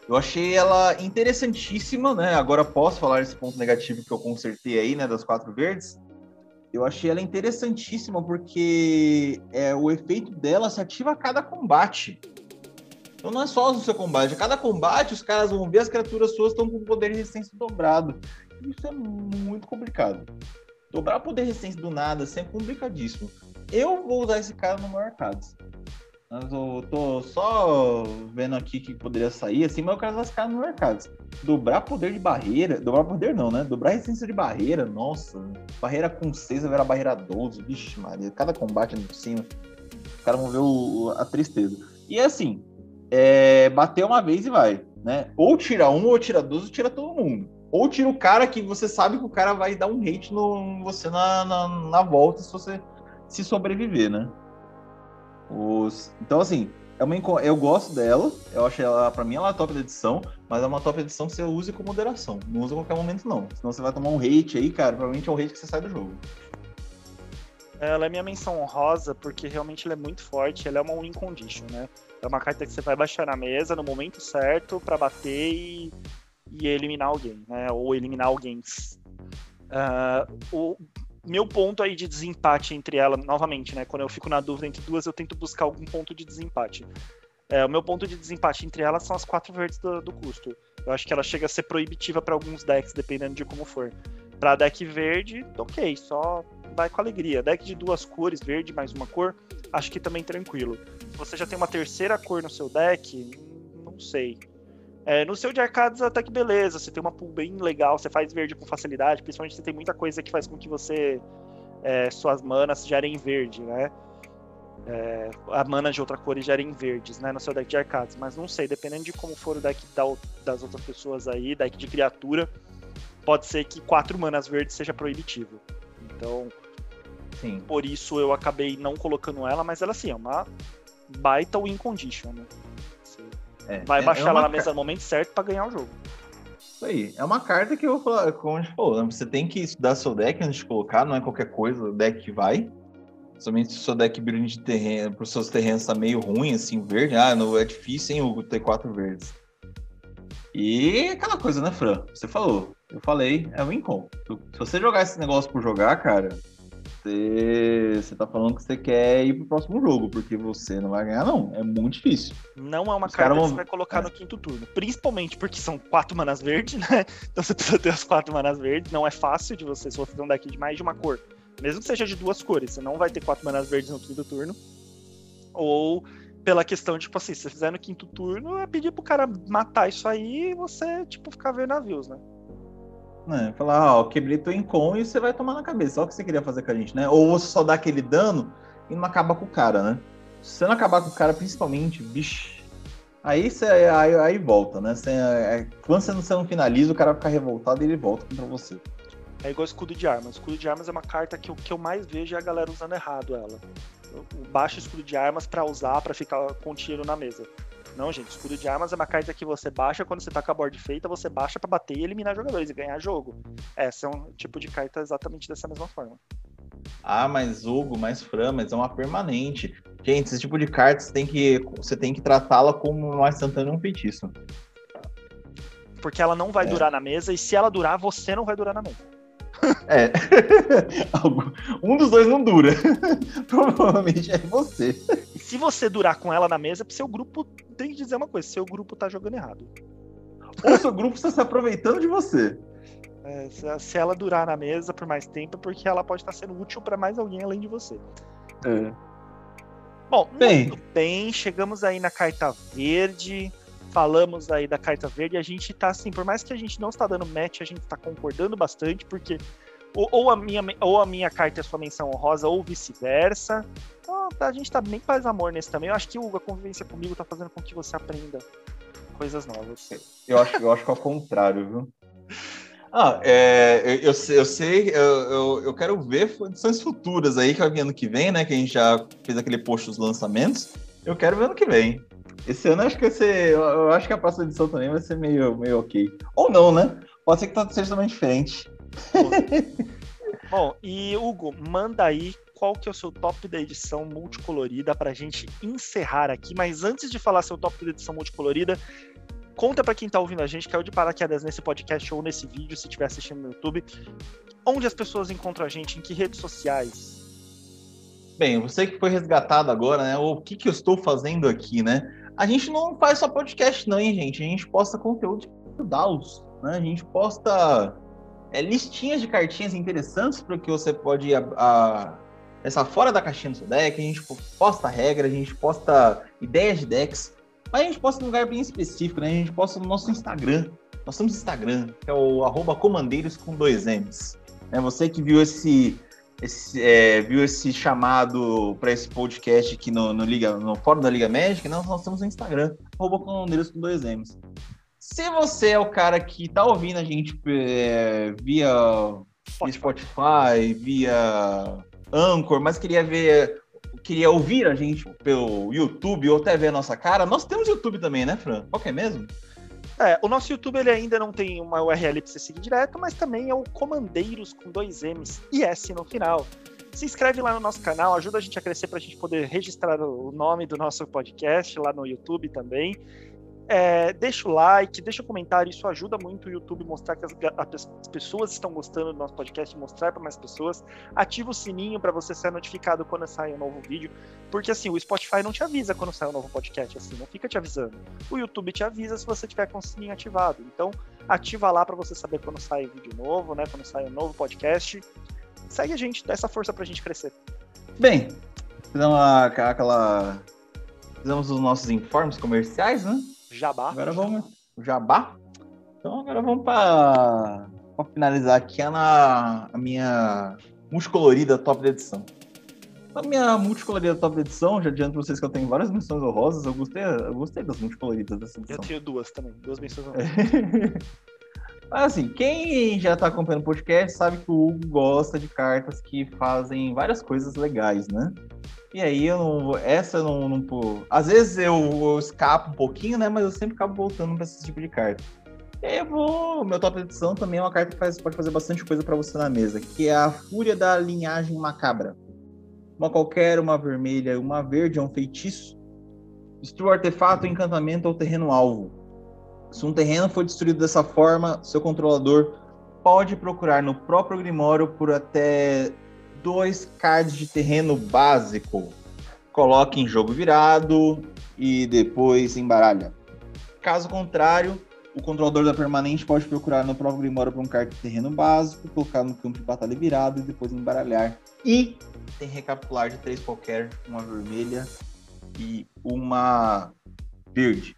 Eu achei ela interessantíssima, né? Agora posso falar esse ponto negativo que eu consertei aí, né? Das quatro verdes. Eu achei ela interessantíssima porque é, o efeito dela se ativa a cada combate. Então não é só no seu combate. A cada combate, os caras vão ver as criaturas suas estão com poder de resistência dobrado. Isso é muito complicado. Dobrar poder de resistência do nada assim, é complicadíssimo. Eu vou usar esse cara no Marcados. Mas eu tô só vendo aqui que poderia sair, assim, mas eu quero cara no Marcados. Dobrar poder de barreira. Dobrar poder não, né? Dobrar resistência de barreira, nossa. Barreira com 6 vai virar barreira 12. Vixe, Maria. Cada combate no cima. Os caras vão ver o, a tristeza. E assim, é, bater uma vez e vai, né? Ou tira um, ou tira dois, ou tira todo mundo. Ou tira o cara que você sabe que o cara vai dar um hate no você na, na, na volta se você se sobreviver, né? Os... Então, assim, é uma, eu gosto dela, eu acho ela, pra mim, ela é top de edição, mas é uma top edição que você use com moderação. Não usa a qualquer momento, não. Senão você vai tomar um hate aí, cara, provavelmente é um hate que você sai do jogo. Ela é minha menção honrosa porque realmente ela é muito forte, ela é uma win condition, né? É uma carta que você vai baixar na mesa no momento certo para bater e, e, eliminar alguém, né? Ou eliminar alguém. Uh, o meu ponto aí de desempate entre ela, novamente, né? Quando eu fico na dúvida entre duas, eu tento buscar algum ponto de desempate. É, o meu ponto de desempate entre elas são as quatro verdes do, do custo. Eu acho que ela chega a ser proibitiva para alguns decks, dependendo de como for. Para deck verde, ok, só vai com alegria. Deck de duas cores, verde mais uma cor, acho que também tranquilo. Você já tem uma terceira cor no seu deck, não sei. É, no seu de arcadas até que beleza, você tem uma pool bem legal, você faz verde com facilidade, principalmente você tem muita coisa que faz com que você é, suas manas gerem verde, né? É, a mana de outra cor gerem verdes, né? No seu deck de arcadas. Mas não sei, dependendo de como for o deck das outras pessoas aí, deck de criatura, pode ser que quatro manas verdes seja proibitivo. Então, Sim. por isso eu acabei não colocando ela, mas ela sim é uma baita win condition, né? É, vai é, baixar é ela na mesa no momento certo para ganhar o jogo. Isso aí. É uma carta que eu vou falar, como a gente falou, né? você tem que estudar seu deck antes de colocar, não é qualquer coisa, o deck que vai. Somente se o seu deck building de terreno, para os seus terrenos tá meio ruim, assim, verde, ah, não, é difícil, hein, o ter quatro verdes. E aquela coisa, né, Fran? Você falou, eu falei, é o incom. Se você jogar esse negócio por jogar, cara, você, você tá falando que você quer ir pro próximo jogo, porque você não vai ganhar, não. É muito difícil. Não é uma Os carta que vão... você vai colocar é. no quinto turno. Principalmente porque são quatro manas verdes, né? Então você precisa ter as quatro manas verdes. Não é fácil de você, se você fizer um deck de mais de uma cor. Mesmo que seja de duas cores, você não vai ter quatro manas verdes no quinto turno. Ou pela questão de, tipo assim, se você fizer no quinto turno, é pedir pro cara matar isso aí e você, tipo, ficar vendo navios, né? Né? Falar, ó, quebrei teu incom e você vai tomar na cabeça. Olha o que você queria fazer com a gente, né? Ou você só dá aquele dano e não acaba com o cara, né? Se você não acabar com o cara, principalmente, bicho. Aí você aí, aí volta, né? Você, é, quando você não, não finaliza, o cara fica revoltado e ele volta contra você. É igual escudo de armas. Escudo de armas é uma carta que o que eu mais vejo é a galera usando errado ela. Baixa escudo de armas para usar, para ficar com tiro na mesa. Não, gente, escudo de armas é uma carta que você baixa quando você tá com a board feita, você baixa para bater e eliminar jogadores e ganhar jogo. Essa é um tipo de carta exatamente dessa mesma forma. Ah, mas Hugo, mais Fran, mas é uma permanente. Gente, esse tipo de carta você tem que, você tem que tratá-la como uma instantânea um feitiço. Porque ela não vai é. durar na mesa, e se ela durar, você não vai durar na mesa. É. um dos dois não dura. Provavelmente é você. Se você durar com ela na mesa, seu grupo tem que dizer uma coisa: seu grupo tá jogando errado. Ou seu grupo está se aproveitando de você. É, se ela durar na mesa por mais tempo, é porque ela pode estar sendo útil para mais alguém além de você. É. Bom, bem. muito bem, chegamos aí na carta verde falamos aí da carta verde, a gente tá assim, por mais que a gente não está dando match, a gente está concordando bastante, porque Ou, ou, a minha, ou a minha carta é sua menção honrosa, ou vice-versa. Então, a gente tá bem paz amor nesse também. Eu acho que a convivência comigo tá fazendo com que você aprenda coisas novas. Eu acho, eu acho que é o contrário, viu? Ah, é, eu, eu, eu sei, eu, eu, eu, quero ver edições futuras aí, que vai vir ano que vem, né? Que a gente já fez aquele post dos lançamentos. Eu quero ver ano que vem. Esse ano acho que vai ser. Eu acho que a próxima edição também vai ser meio, meio ok. Ou não, né? Pode ser que tá, seja também diferente. Bom, e Hugo, manda aí qual que é o seu top da edição multicolorida para a gente encerrar aqui. Mas antes de falar seu top da edição multicolorida, conta para quem está ouvindo a gente, o de paraquedas nesse podcast ou nesse vídeo, se estiver assistindo no YouTube, onde as pessoas encontram a gente, em que redes sociais? Bem, você que foi resgatado agora, né? O que, que eu estou fazendo aqui, né? A gente não faz só podcast, não, hein, gente? A gente posta conteúdo de DAOs, né? A gente posta é, listinhas de cartinhas interessantes para que você pode a, a, essa fora da caixinha do seu deck. A gente posta regra, a gente posta ideias de decks. Mas a gente posta em um lugar bem específico, né? A gente posta no nosso Instagram. Nós temos Instagram, que é o comandeiros com dois M's. É você que viu esse, esse é, viu esse chamado para esse podcast aqui no, no, Liga, no Fórum da Liga Médica, nós, nós temos no Instagram, comandeiros com dois M's. Se você é o cara que tá ouvindo a gente é, via Spotify, via Anchor, mas queria ver queria ouvir a gente pelo YouTube ou até ver a nossa cara, nós temos YouTube também, né, Fran? Qual que é mesmo? É, o nosso YouTube ele ainda não tem uma URL para você seguir direto, mas também é o Comandeiros com dois M's e S no final. Se inscreve lá no nosso canal, ajuda a gente a crescer para a gente poder registrar o nome do nosso podcast lá no YouTube também. É, deixa o like, deixa o comentário, isso ajuda muito o YouTube mostrar que as, as pessoas estão gostando do nosso podcast, mostrar para mais pessoas. Ativa o sininho para você ser notificado quando sai um novo vídeo, porque assim, o Spotify não te avisa quando sai um novo podcast, assim, não fica te avisando. O YouTube te avisa se você tiver com o sininho ativado. Então, ativa lá para você saber quando sai vídeo novo, né, quando sai um novo podcast. Segue a gente, dá essa força pra gente crescer. Bem, fizemos aquela. Fizemos os nossos informes comerciais, né? Jabá. Agora vamos. Jabá? Então agora vamos para finalizar aqui a, na, a minha multicolorida top de edição. A minha multicolorida top de edição, já adianto pra vocês que eu tenho várias menções honrosas, eu gostei, eu gostei das multicoloridas dessa edição. Eu tenho duas também, duas menções honrosas. Mas assim, quem já tá acompanhando o podcast sabe que o Hugo gosta de cartas que fazem várias coisas legais, né? E aí eu não. Essa eu não. não às vezes eu, eu, escapo um pouquinho, né? Mas eu sempre acabo voltando para esse tipo de carta. E eu vou. Meu top edição também é uma carta que faz, pode fazer bastante coisa para você na mesa, que é a Fúria da Linhagem Macabra. Uma qualquer, uma vermelha, uma verde é um feitiço. Destrua artefato, encantamento ou terreno alvo. Se um terreno for destruído dessa forma, seu controlador pode procurar no próprio Grimório por até dois cards de terreno básico. Coloque em jogo virado e depois embaralha. Caso contrário, o controlador da permanente pode procurar no próprio Grimório por um card de terreno básico, colocar no campo de batalha virado e depois embaralhar. E tem recapitular de três qualquer, uma vermelha e uma verde.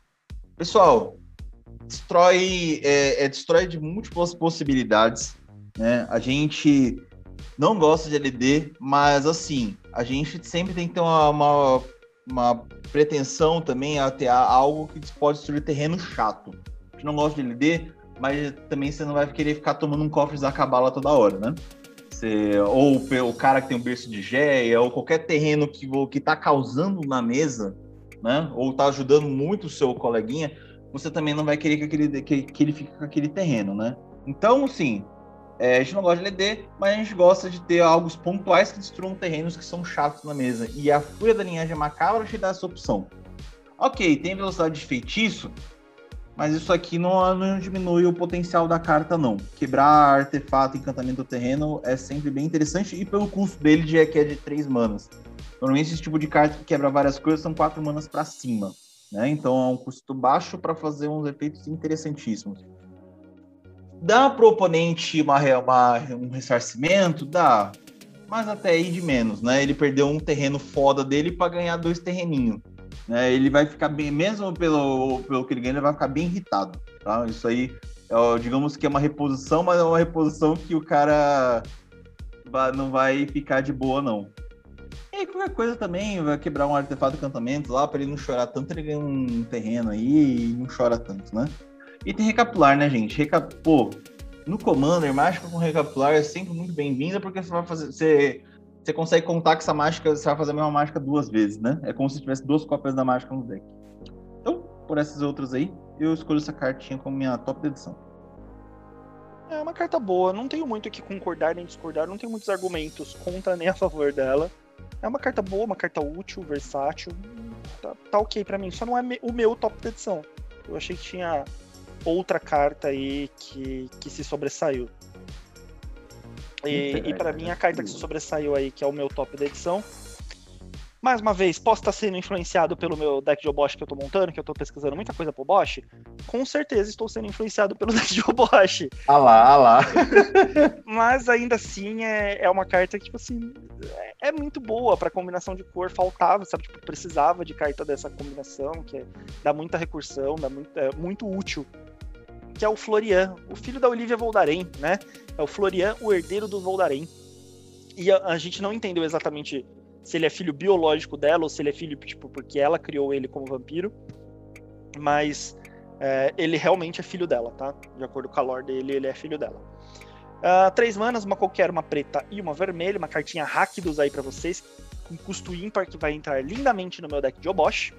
Pessoal, destrói, é, é, destrói de múltiplas possibilidades. Né? A gente não gosto de LD, mas assim, a gente sempre tem que ter uma, uma, uma pretensão também a ter algo que pode destruir terreno chato. A gente não gosta de LD, mas também você não vai querer ficar tomando um cofre da cabala toda hora, né? Você, ou o cara que tem um berço de géia, ou qualquer terreno que, que tá causando na mesa, né? Ou tá ajudando muito o seu coleguinha, você também não vai querer que, aquele, que, que ele fique com aquele terreno, né? Então, assim, é, a gente não gosta de LD, mas a gente gosta de ter algo pontuais que destruam terrenos que são chatos na mesa. E a Fúria da Linhagem Macabra te dá essa opção. Ok, tem velocidade de feitiço, mas isso aqui não, não, diminui o potencial da carta, não. Quebrar artefato, encantamento do terreno é sempre bem interessante e pelo custo dele já é que é de 3 manas. Normalmente esse tipo de carta que quebra várias coisas são 4 manas para cima. Né? Então é um custo baixo para fazer uns efeitos interessantíssimos. Dá para o oponente uma, uma, um ressarcimento? Dá. Mas até aí de menos, né? Ele perdeu um terreno foda dele para ganhar dois terreninhos. Né? Ele vai ficar bem, mesmo pelo, pelo que ele ganha, ele vai ficar bem irritado. Tá? Isso aí É, digamos que é uma reposição, mas é uma reposição que o cara não vai ficar de boa, não. E qualquer coisa também, vai quebrar um artefato de encantamento lá para ele não chorar tanto, ele ganha um terreno aí e não chora tanto, né? E tem recapitular, né, gente? Recap... Pô, no Commander, mágica com recapitular é sempre muito bem-vinda, porque você vai fazer. Você, você consegue contar que essa mágica, você vai fazer a mesma mágica duas vezes, né? É como se tivesse duas cópias da mágica no deck. Então, por essas outras aí, eu escolho essa cartinha como minha top de edição. É uma carta boa, não tenho muito o que concordar nem discordar, não tenho muitos argumentos contra nem a favor dela. É uma carta boa, uma carta útil, versátil. Tá, tá ok para mim, só não é o meu top de edição. Eu achei que tinha outra carta aí que, que se sobressaiu. E, e para mim a carta que se sobressaiu aí, que é o meu top da edição, mais uma vez, posso estar sendo influenciado pelo meu deck de Obosh que eu tô montando, que eu tô pesquisando muita coisa pro Obosh? Com certeza estou sendo influenciado pelo deck de Obosh. Ah lá, ah lá. Mas ainda assim é, é uma carta que, tipo assim, é, é muito boa pra combinação de cor, faltava, sabe? Tipo, precisava de carta dessa combinação, que é, dá muita recursão, dá muito, é muito útil. Que é o Florian, o filho da Olivia Voldaren, né? É o Florian, o herdeiro do Voldaren. E a, a gente não entendeu exatamente se ele é filho biológico dela ou se ele é filho, tipo, porque ela criou ele como vampiro. Mas é, ele realmente é filho dela, tá? De acordo com a lore dele, ele é filho dela. Uh, três manas, uma qualquer, uma preta e uma vermelha, uma cartinha Rakdos aí para vocês, com custo ímpar que vai entrar lindamente no meu deck de Obosh.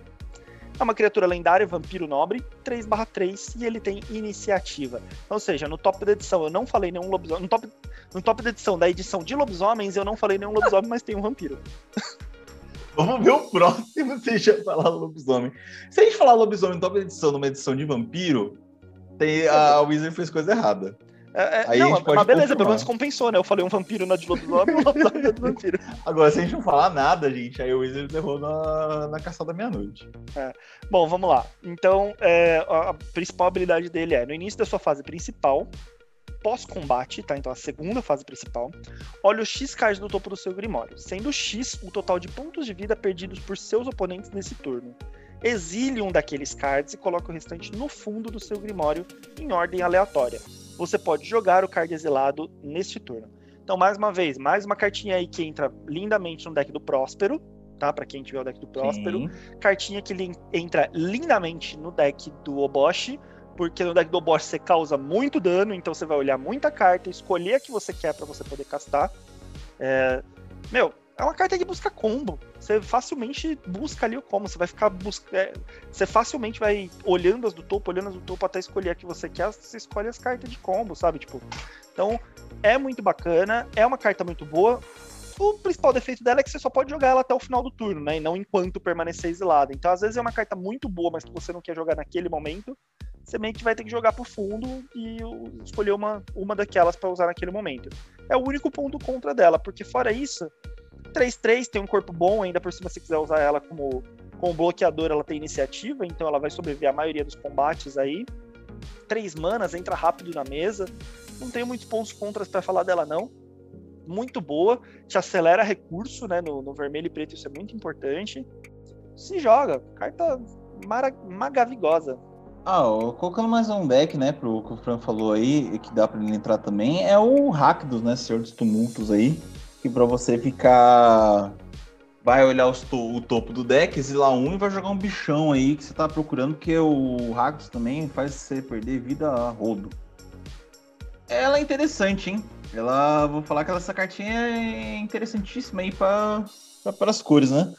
É uma criatura lendária, vampiro nobre, 3/3 e ele tem iniciativa. Ou seja, no top da edição eu não falei nenhum lobisomem. No top, no top da edição da edição de lobisomens eu não falei nenhum lobisomem, mas tem um vampiro. Vamos ver o próximo se já falar lobisomem. Se a gente falar lobisomem no top da edição numa edição de vampiro, tem, a Wizard fez coisa errada. É, é, Aí não, mas beleza, pelo menos compensou, né? Eu falei um vampiro na de lobisomem e um lobisomem vampiro. Agora, se a gente não falar nada, gente, aí o Wizard levou na, na caçada meia-noite. É. Bom, vamos lá. Então, é, a principal habilidade dele é, no início da sua fase principal, pós-combate, tá? Então a segunda fase principal. Olha o X cards do topo do seu Grimório, sendo X o total de pontos de vida perdidos por seus oponentes nesse turno. Exile um daqueles cards e coloque o restante no fundo do seu Grimório em ordem aleatória você pode jogar o card exilado neste turno. Então, mais uma vez, mais uma cartinha aí que entra lindamente no deck do Próspero, tá? Para quem tiver o deck do Próspero. Sim. Cartinha que entra lindamente no deck do Oboshi, porque no deck do Oboshi você causa muito dano, então você vai olhar muita carta, escolher a que você quer para você poder castar. É... Meu, é uma carta que busca combo. Você facilmente busca ali o combo. Você vai ficar buscando. É, você facilmente vai olhando as do topo, olhando as do topo até escolher a que você quer. Você escolhe as cartas de combo, sabe? Tipo, então é muito bacana. É uma carta muito boa. O principal defeito dela é que você só pode jogar ela até o final do turno, né? E não enquanto permanecer exilada. Então, às vezes é uma carta muito boa, mas que você não quer jogar naquele momento. Você meio que vai ter que jogar pro fundo e escolher uma, uma daquelas para usar naquele momento. É o único ponto contra dela, porque fora isso, 3-3 tem um corpo bom, ainda por cima se quiser usar ela como, como bloqueador, ela tem iniciativa, então ela vai sobreviver a maioria dos combates aí. Três manas, entra rápido na mesa. Não tenho muitos pontos contras para falar dela, não. Muito boa, te acelera recurso, né? No, no, vermelho e preto, isso é muito importante. Se joga, carta mara, magavigosa. Ah, colocando mais um deck, né, pro que o Fran falou aí, que dá para ele entrar também, é o Rakdos, né, Senhor dos Tumultos aí que para você ficar. Vai olhar to o topo do deck, exilar um e vai jogar um bichão aí que você tá procurando, porque o Rakdos também faz você perder vida a rodo. Ela é interessante, hein? Ela, vou falar que essa cartinha é interessantíssima aí para as cores, né?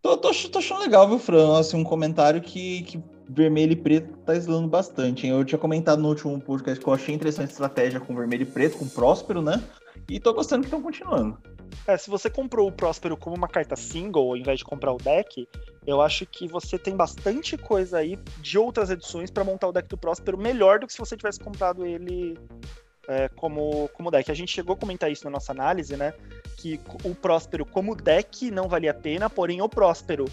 Tô, tô, tô, achando legal, viu, Fran? Assim, um comentário que, que vermelho e preto tá exilando bastante, hein? Eu tinha comentado no último podcast que eu achei interessante a estratégia com vermelho e preto, com próspero, né? E tô gostando que estão continuando. É, se você comprou o Próspero como uma carta single, ao invés de comprar o deck, eu acho que você tem bastante coisa aí de outras edições para montar o deck do Próspero melhor do que se você tivesse comprado ele é, como, como deck. A gente chegou a comentar isso na nossa análise, né? Que o Próspero como deck não valia a pena, porém o Próspero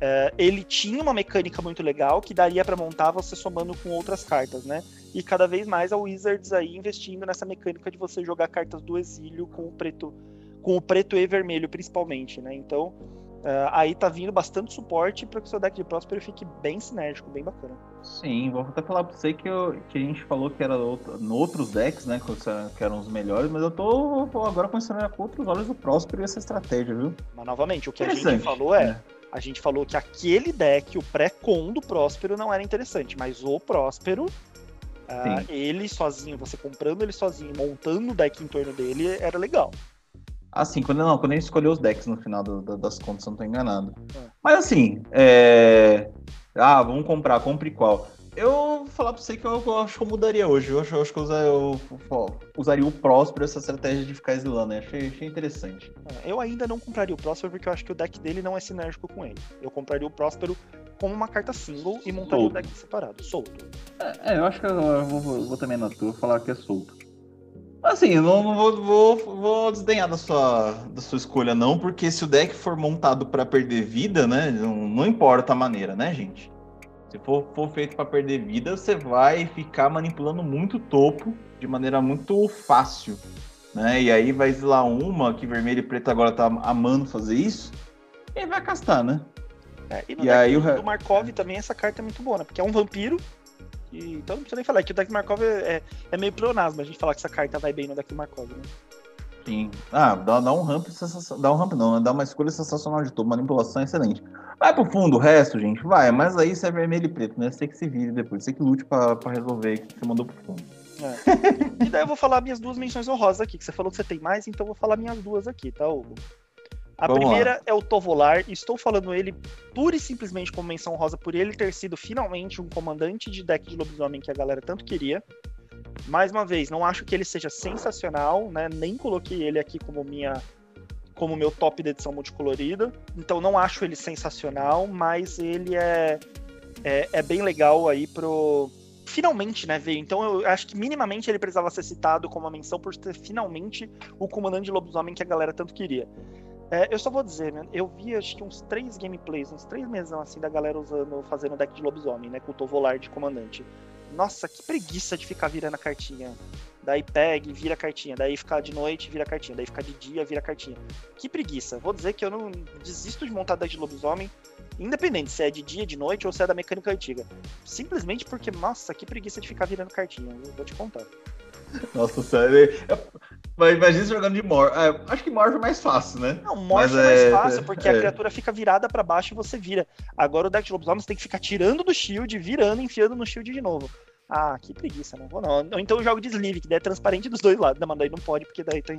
é, ele tinha uma mecânica muito legal que daria para montar você somando com outras cartas, né? E cada vez mais a Wizards aí investindo nessa mecânica de você jogar cartas do exílio com o preto, com o preto e vermelho principalmente, né? Então Uh, aí tá vindo bastante suporte para que o seu deck de Próspero fique bem sinérgico, bem bacana. Sim, vou até falar pra você que, eu, que a gente falou que era outro, no outros decks, né? Que eram os melhores, mas eu tô agora começando a olhar com outros olhos o Próspero e essa estratégia, viu? Mas novamente, o que a gente falou é, é. A gente falou que aquele deck, o pré-com do Próspero, não era interessante, mas o Próspero, uh, ele sozinho, você comprando ele sozinho, montando o deck em torno dele, era legal. Assim, quando, não, quando gente escolheu os decks no final do, do, das contas, eu não tô enganado. É. Mas assim, é... ah, vamos comprar, compre qual? Eu vou falar pra você que eu, eu acho que eu mudaria hoje. Eu acho, eu acho que eu, usaria, eu, usaria o Próspero essa estratégia de ficar exilando. Né? Achei, achei interessante. É, eu ainda não compraria o Próspero porque eu acho que o deck dele não é sinérgico com ele. Eu compraria o Próspero como uma carta single e montaria solto. o deck separado, solto. É, é eu acho que eu, eu vou, vou, também na tua falar que é solto. Assim, eu não, não vou, vou, vou, desdenhar da sua, da sua escolha, não, porque se o deck for montado para perder vida, né? Não, não, importa a maneira, né, gente? Se for, for feito para perder vida, você vai ficar manipulando muito topo de maneira muito fácil. Né? E aí vai exilar uma, que vermelho e preto agora tá amando fazer isso, e aí vai castar, né? É, e no e aí o Markov também essa carta é muito boa, né? Porque é um vampiro e, então não precisa nem falar, é que o deck Markov é, é, é meio pleonasmo a gente falar que essa carta vai bem no deck Markov, né? Sim. Ah, dá, dá um ramp dá um ramp não, né? Dá uma escolha sensacional de topo, manipulação excelente. Vai pro fundo o resto, gente, vai, mas aí você é vermelho e preto, né? Você tem que se vire depois, você que lute pra, pra resolver que você mandou pro fundo. É. e daí eu vou falar minhas duas menções honrosas aqui, que você falou que você tem mais, então eu vou falar minhas duas aqui, tá, Hugo? A Vamos primeira lá. é o Tovolar, e estou falando ele pura e simplesmente como menção rosa por ele ter sido finalmente um comandante de deck de lobisomem que a galera tanto queria. Mais uma vez, não acho que ele seja sensacional, né? Nem coloquei ele aqui como minha como meu top da edição multicolorida. Então não acho ele sensacional, mas ele é, é, é bem legal aí pro. Finalmente, né, veio. Então eu acho que minimamente ele precisava ser citado como uma menção por ter finalmente o comandante de lobisomem que a galera tanto queria. É, eu só vou dizer, né? Eu vi acho que uns três gameplays, uns três meses assim, da galera usando, fazendo deck de lobisomem, né? Com o Tovolar de comandante. Nossa, que preguiça de ficar virando a cartinha. Daí pega e vira a cartinha. Daí ficar de noite, vira a cartinha. Daí ficar de dia, vira a cartinha. Que preguiça. Vou dizer que eu não desisto de montar deck de lobisomem, independente se é de dia, de noite ou se é da mecânica antiga. Simplesmente porque, nossa, que preguiça de ficar virando cartinha. Eu vou te contar. Nossa, sério. Mas imagina jogando de Mor. É, acho que Morph é mais fácil, né? Não, Morph é mais é, fácil, porque é. a criatura fica virada para baixo e você vira. Agora o deck de lobisomem você tem que ficar tirando do shield, virando, enfiando no shield de novo. Ah, que preguiça, não vou não. Ou então eu jogo de sleeve, que daí é transparente dos dois lados. Não, mas daí não pode, porque daí tem.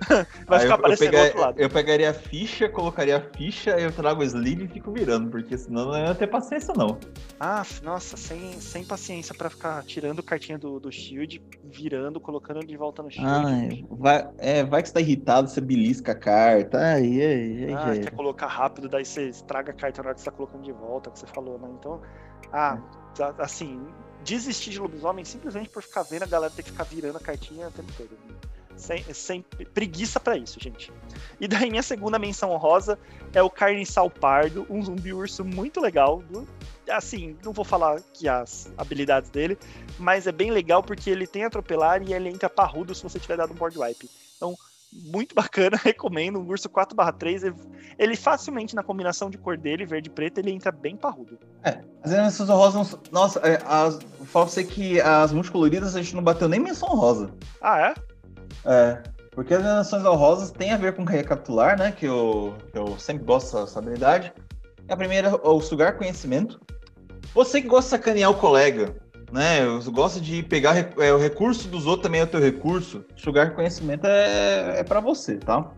Vai ficar eu, aparecendo eu pegar, do outro lado. Eu pegaria a ficha, colocaria a ficha, eu trago o sleeve e fico virando, porque senão não ia ter paciência, não. Ah, nossa, sem, sem paciência pra ficar tirando cartinha do, do shield, virando, colocando de volta no shield. Ah, vai, é, vai que você tá irritado, você belisca a carta. Aí, aí, aí. Ah, quer colocar rápido, daí você estraga a carta na hora que você tá colocando de volta, que você falou, né? Então, ah, assim, desistir de lobisomem simplesmente por ficar vendo a galera ter que ficar virando a cartinha o tempo todo. Né? Sem, sem preguiça para isso, gente. E daí minha segunda menção honrosa é o Carniçal Pardo, um zumbi urso muito legal. Assim, não vou falar que as habilidades dele, mas é bem legal porque ele tem atropelar e ele entra parrudo se você tiver dado um board wipe. Então, muito bacana, recomendo. Um urso 4/3. Ele facilmente, na combinação de cor dele, verde e preto, ele entra bem parrudo. É, as menções rosas. Nossa, é, as, falo pra você que as multicoloridas a gente não bateu nem menção rosa. Ah, é? É. Porque as nações honrosas tem a ver com recapitular, né? Que eu, eu sempre gosto dessa habilidade. A primeira é o sugar conhecimento. Você que gosta de sacanear o colega, né? Gosta de pegar é, o recurso dos outros também é o teu recurso. Sugar conhecimento é, é para você, tá?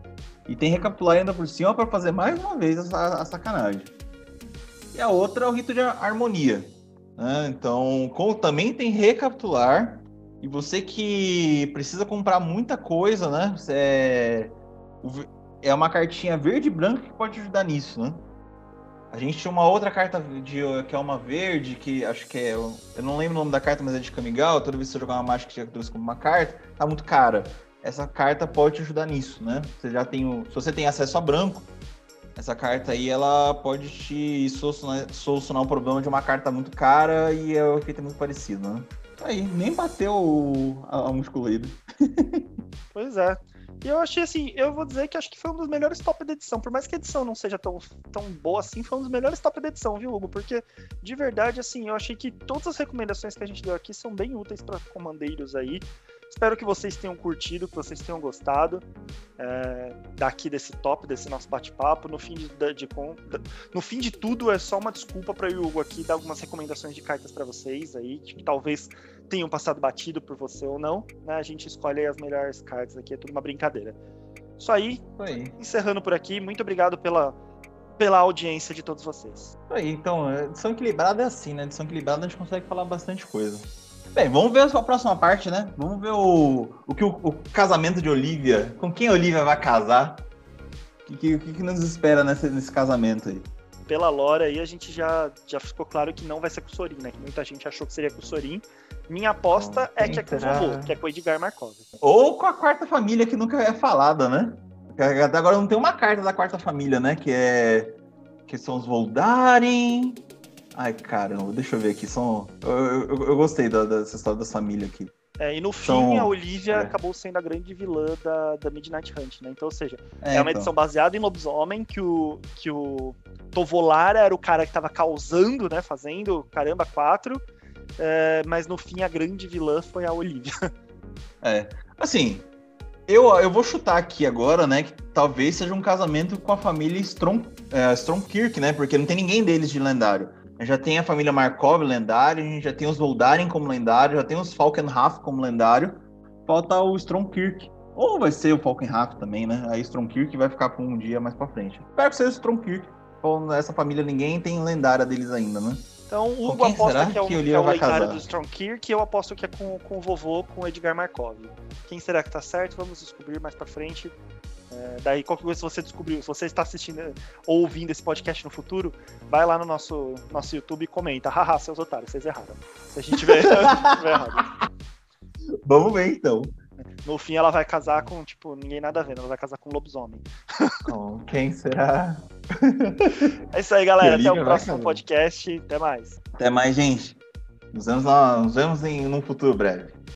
E tem recapitular ainda por cima para fazer mais uma vez essa, a sacanagem. E a outra é o rito de harmonia. Né? Então, como também tem recapitular, e você que precisa comprar muita coisa, né? É, é uma cartinha verde e branca que pode ajudar nisso, né? A gente tinha uma outra carta de, que é uma verde, que acho que é. Eu não lembro o nome da carta, mas é de Kamigawa. Toda vez que você jogar uma mágica que trouxe como uma carta, tá muito cara. Essa carta pode te ajudar nisso, né? Você já tem o, se você tem acesso a branco, essa carta aí ela pode te solucionar, solucionar um problema de uma carta muito cara e é o efeito muito parecido, né? Aí, nem bateu a, a musculoide. pois é. E eu achei assim, eu vou dizer que acho que foi um dos melhores top da edição. Por mais que a edição não seja tão, tão boa assim, foi um dos melhores top da edição, viu, Hugo? Porque, de verdade, assim, eu achei que todas as recomendações que a gente deu aqui são bem úteis para comandeiros aí. Espero que vocês tenham curtido, que vocês tenham gostado é, daqui desse top, desse nosso bate-papo. No, fim de, de, de, no fim de tudo, é só uma desculpa para o Hugo aqui dar algumas recomendações de cartas para vocês aí, que talvez tenham passado batido por você ou não. Né? A gente escolhe as melhores cartas aqui, é tudo uma brincadeira. Isso aí, aí. encerrando por aqui. Muito obrigado pela, pela audiência de todos vocês. Aí, então, edição equilibrada é assim, né? Edição equilibrada a gente consegue falar bastante coisa. Bem, vamos ver a próxima parte, né? Vamos ver o, o que o, o casamento de Olivia. Com quem a Olivia vai casar? O que, que, que, nos espera nesse, nesse casamento aí? Pela lore aí, a gente já, já ficou claro que não vai ser com o Sorin, né? Que muita gente achou que seria com o Sorin. Minha aposta é que é com o vovô, que é com o Edgar Markov. Ou com a quarta família, que nunca é falada, né? Até agora não tem uma carta da quarta família, né? Que é. Que são os Voldaren, Ai, caramba, deixa eu ver aqui. São... Eu, eu, eu gostei da, dessa história da família aqui. É, e no fim, São... a Olivia é. acabou sendo a grande vilã da, da Midnight Hunt, né? Então, ou seja, é, é uma então. edição baseada em lobisomem, que o, que o Tovolara era o cara que tava causando, né? Fazendo, caramba, quatro. É, mas no fim, a grande vilã foi a Olivia. É, assim, eu, eu vou chutar aqui agora, né? Que talvez seja um casamento com a família Strong, é, Stromkirk, né? Porque não tem ninguém deles de lendário já tem a família Markov lendário, a gente já tem os Voldaren como lendário, já tem os Falkenhaft como lendário. Falta o Stromkirk. Ou vai ser o Falkenhaft também, né? Aí Stromkirk vai ficar por um dia mais pra frente. Espero que seja o Stromkirk. Essa família ninguém tem lendária deles ainda, né? Então o Hugo aposta que é o, que é o lendário do Stromkirk e eu aposto que é com, com o vovô, com o Edgar Markov. Quem será que tá certo? Vamos descobrir mais pra frente. É, daí, qualquer coisa, se você descobriu, se você está assistindo ou ouvindo esse podcast no futuro, vai lá no nosso, nosso YouTube e comenta. Haha, seus otários, vocês erraram. Se a gente tiver, tiver errado. Vamos ver então. No fim, ela vai casar com, tipo, ninguém nada a ver, ela vai casar com um lobisomem. Com quem será? É isso aí, galera. Até o próximo podcast. Até mais. Até mais, gente. Nos vemos, lá, nos vemos em, num futuro breve.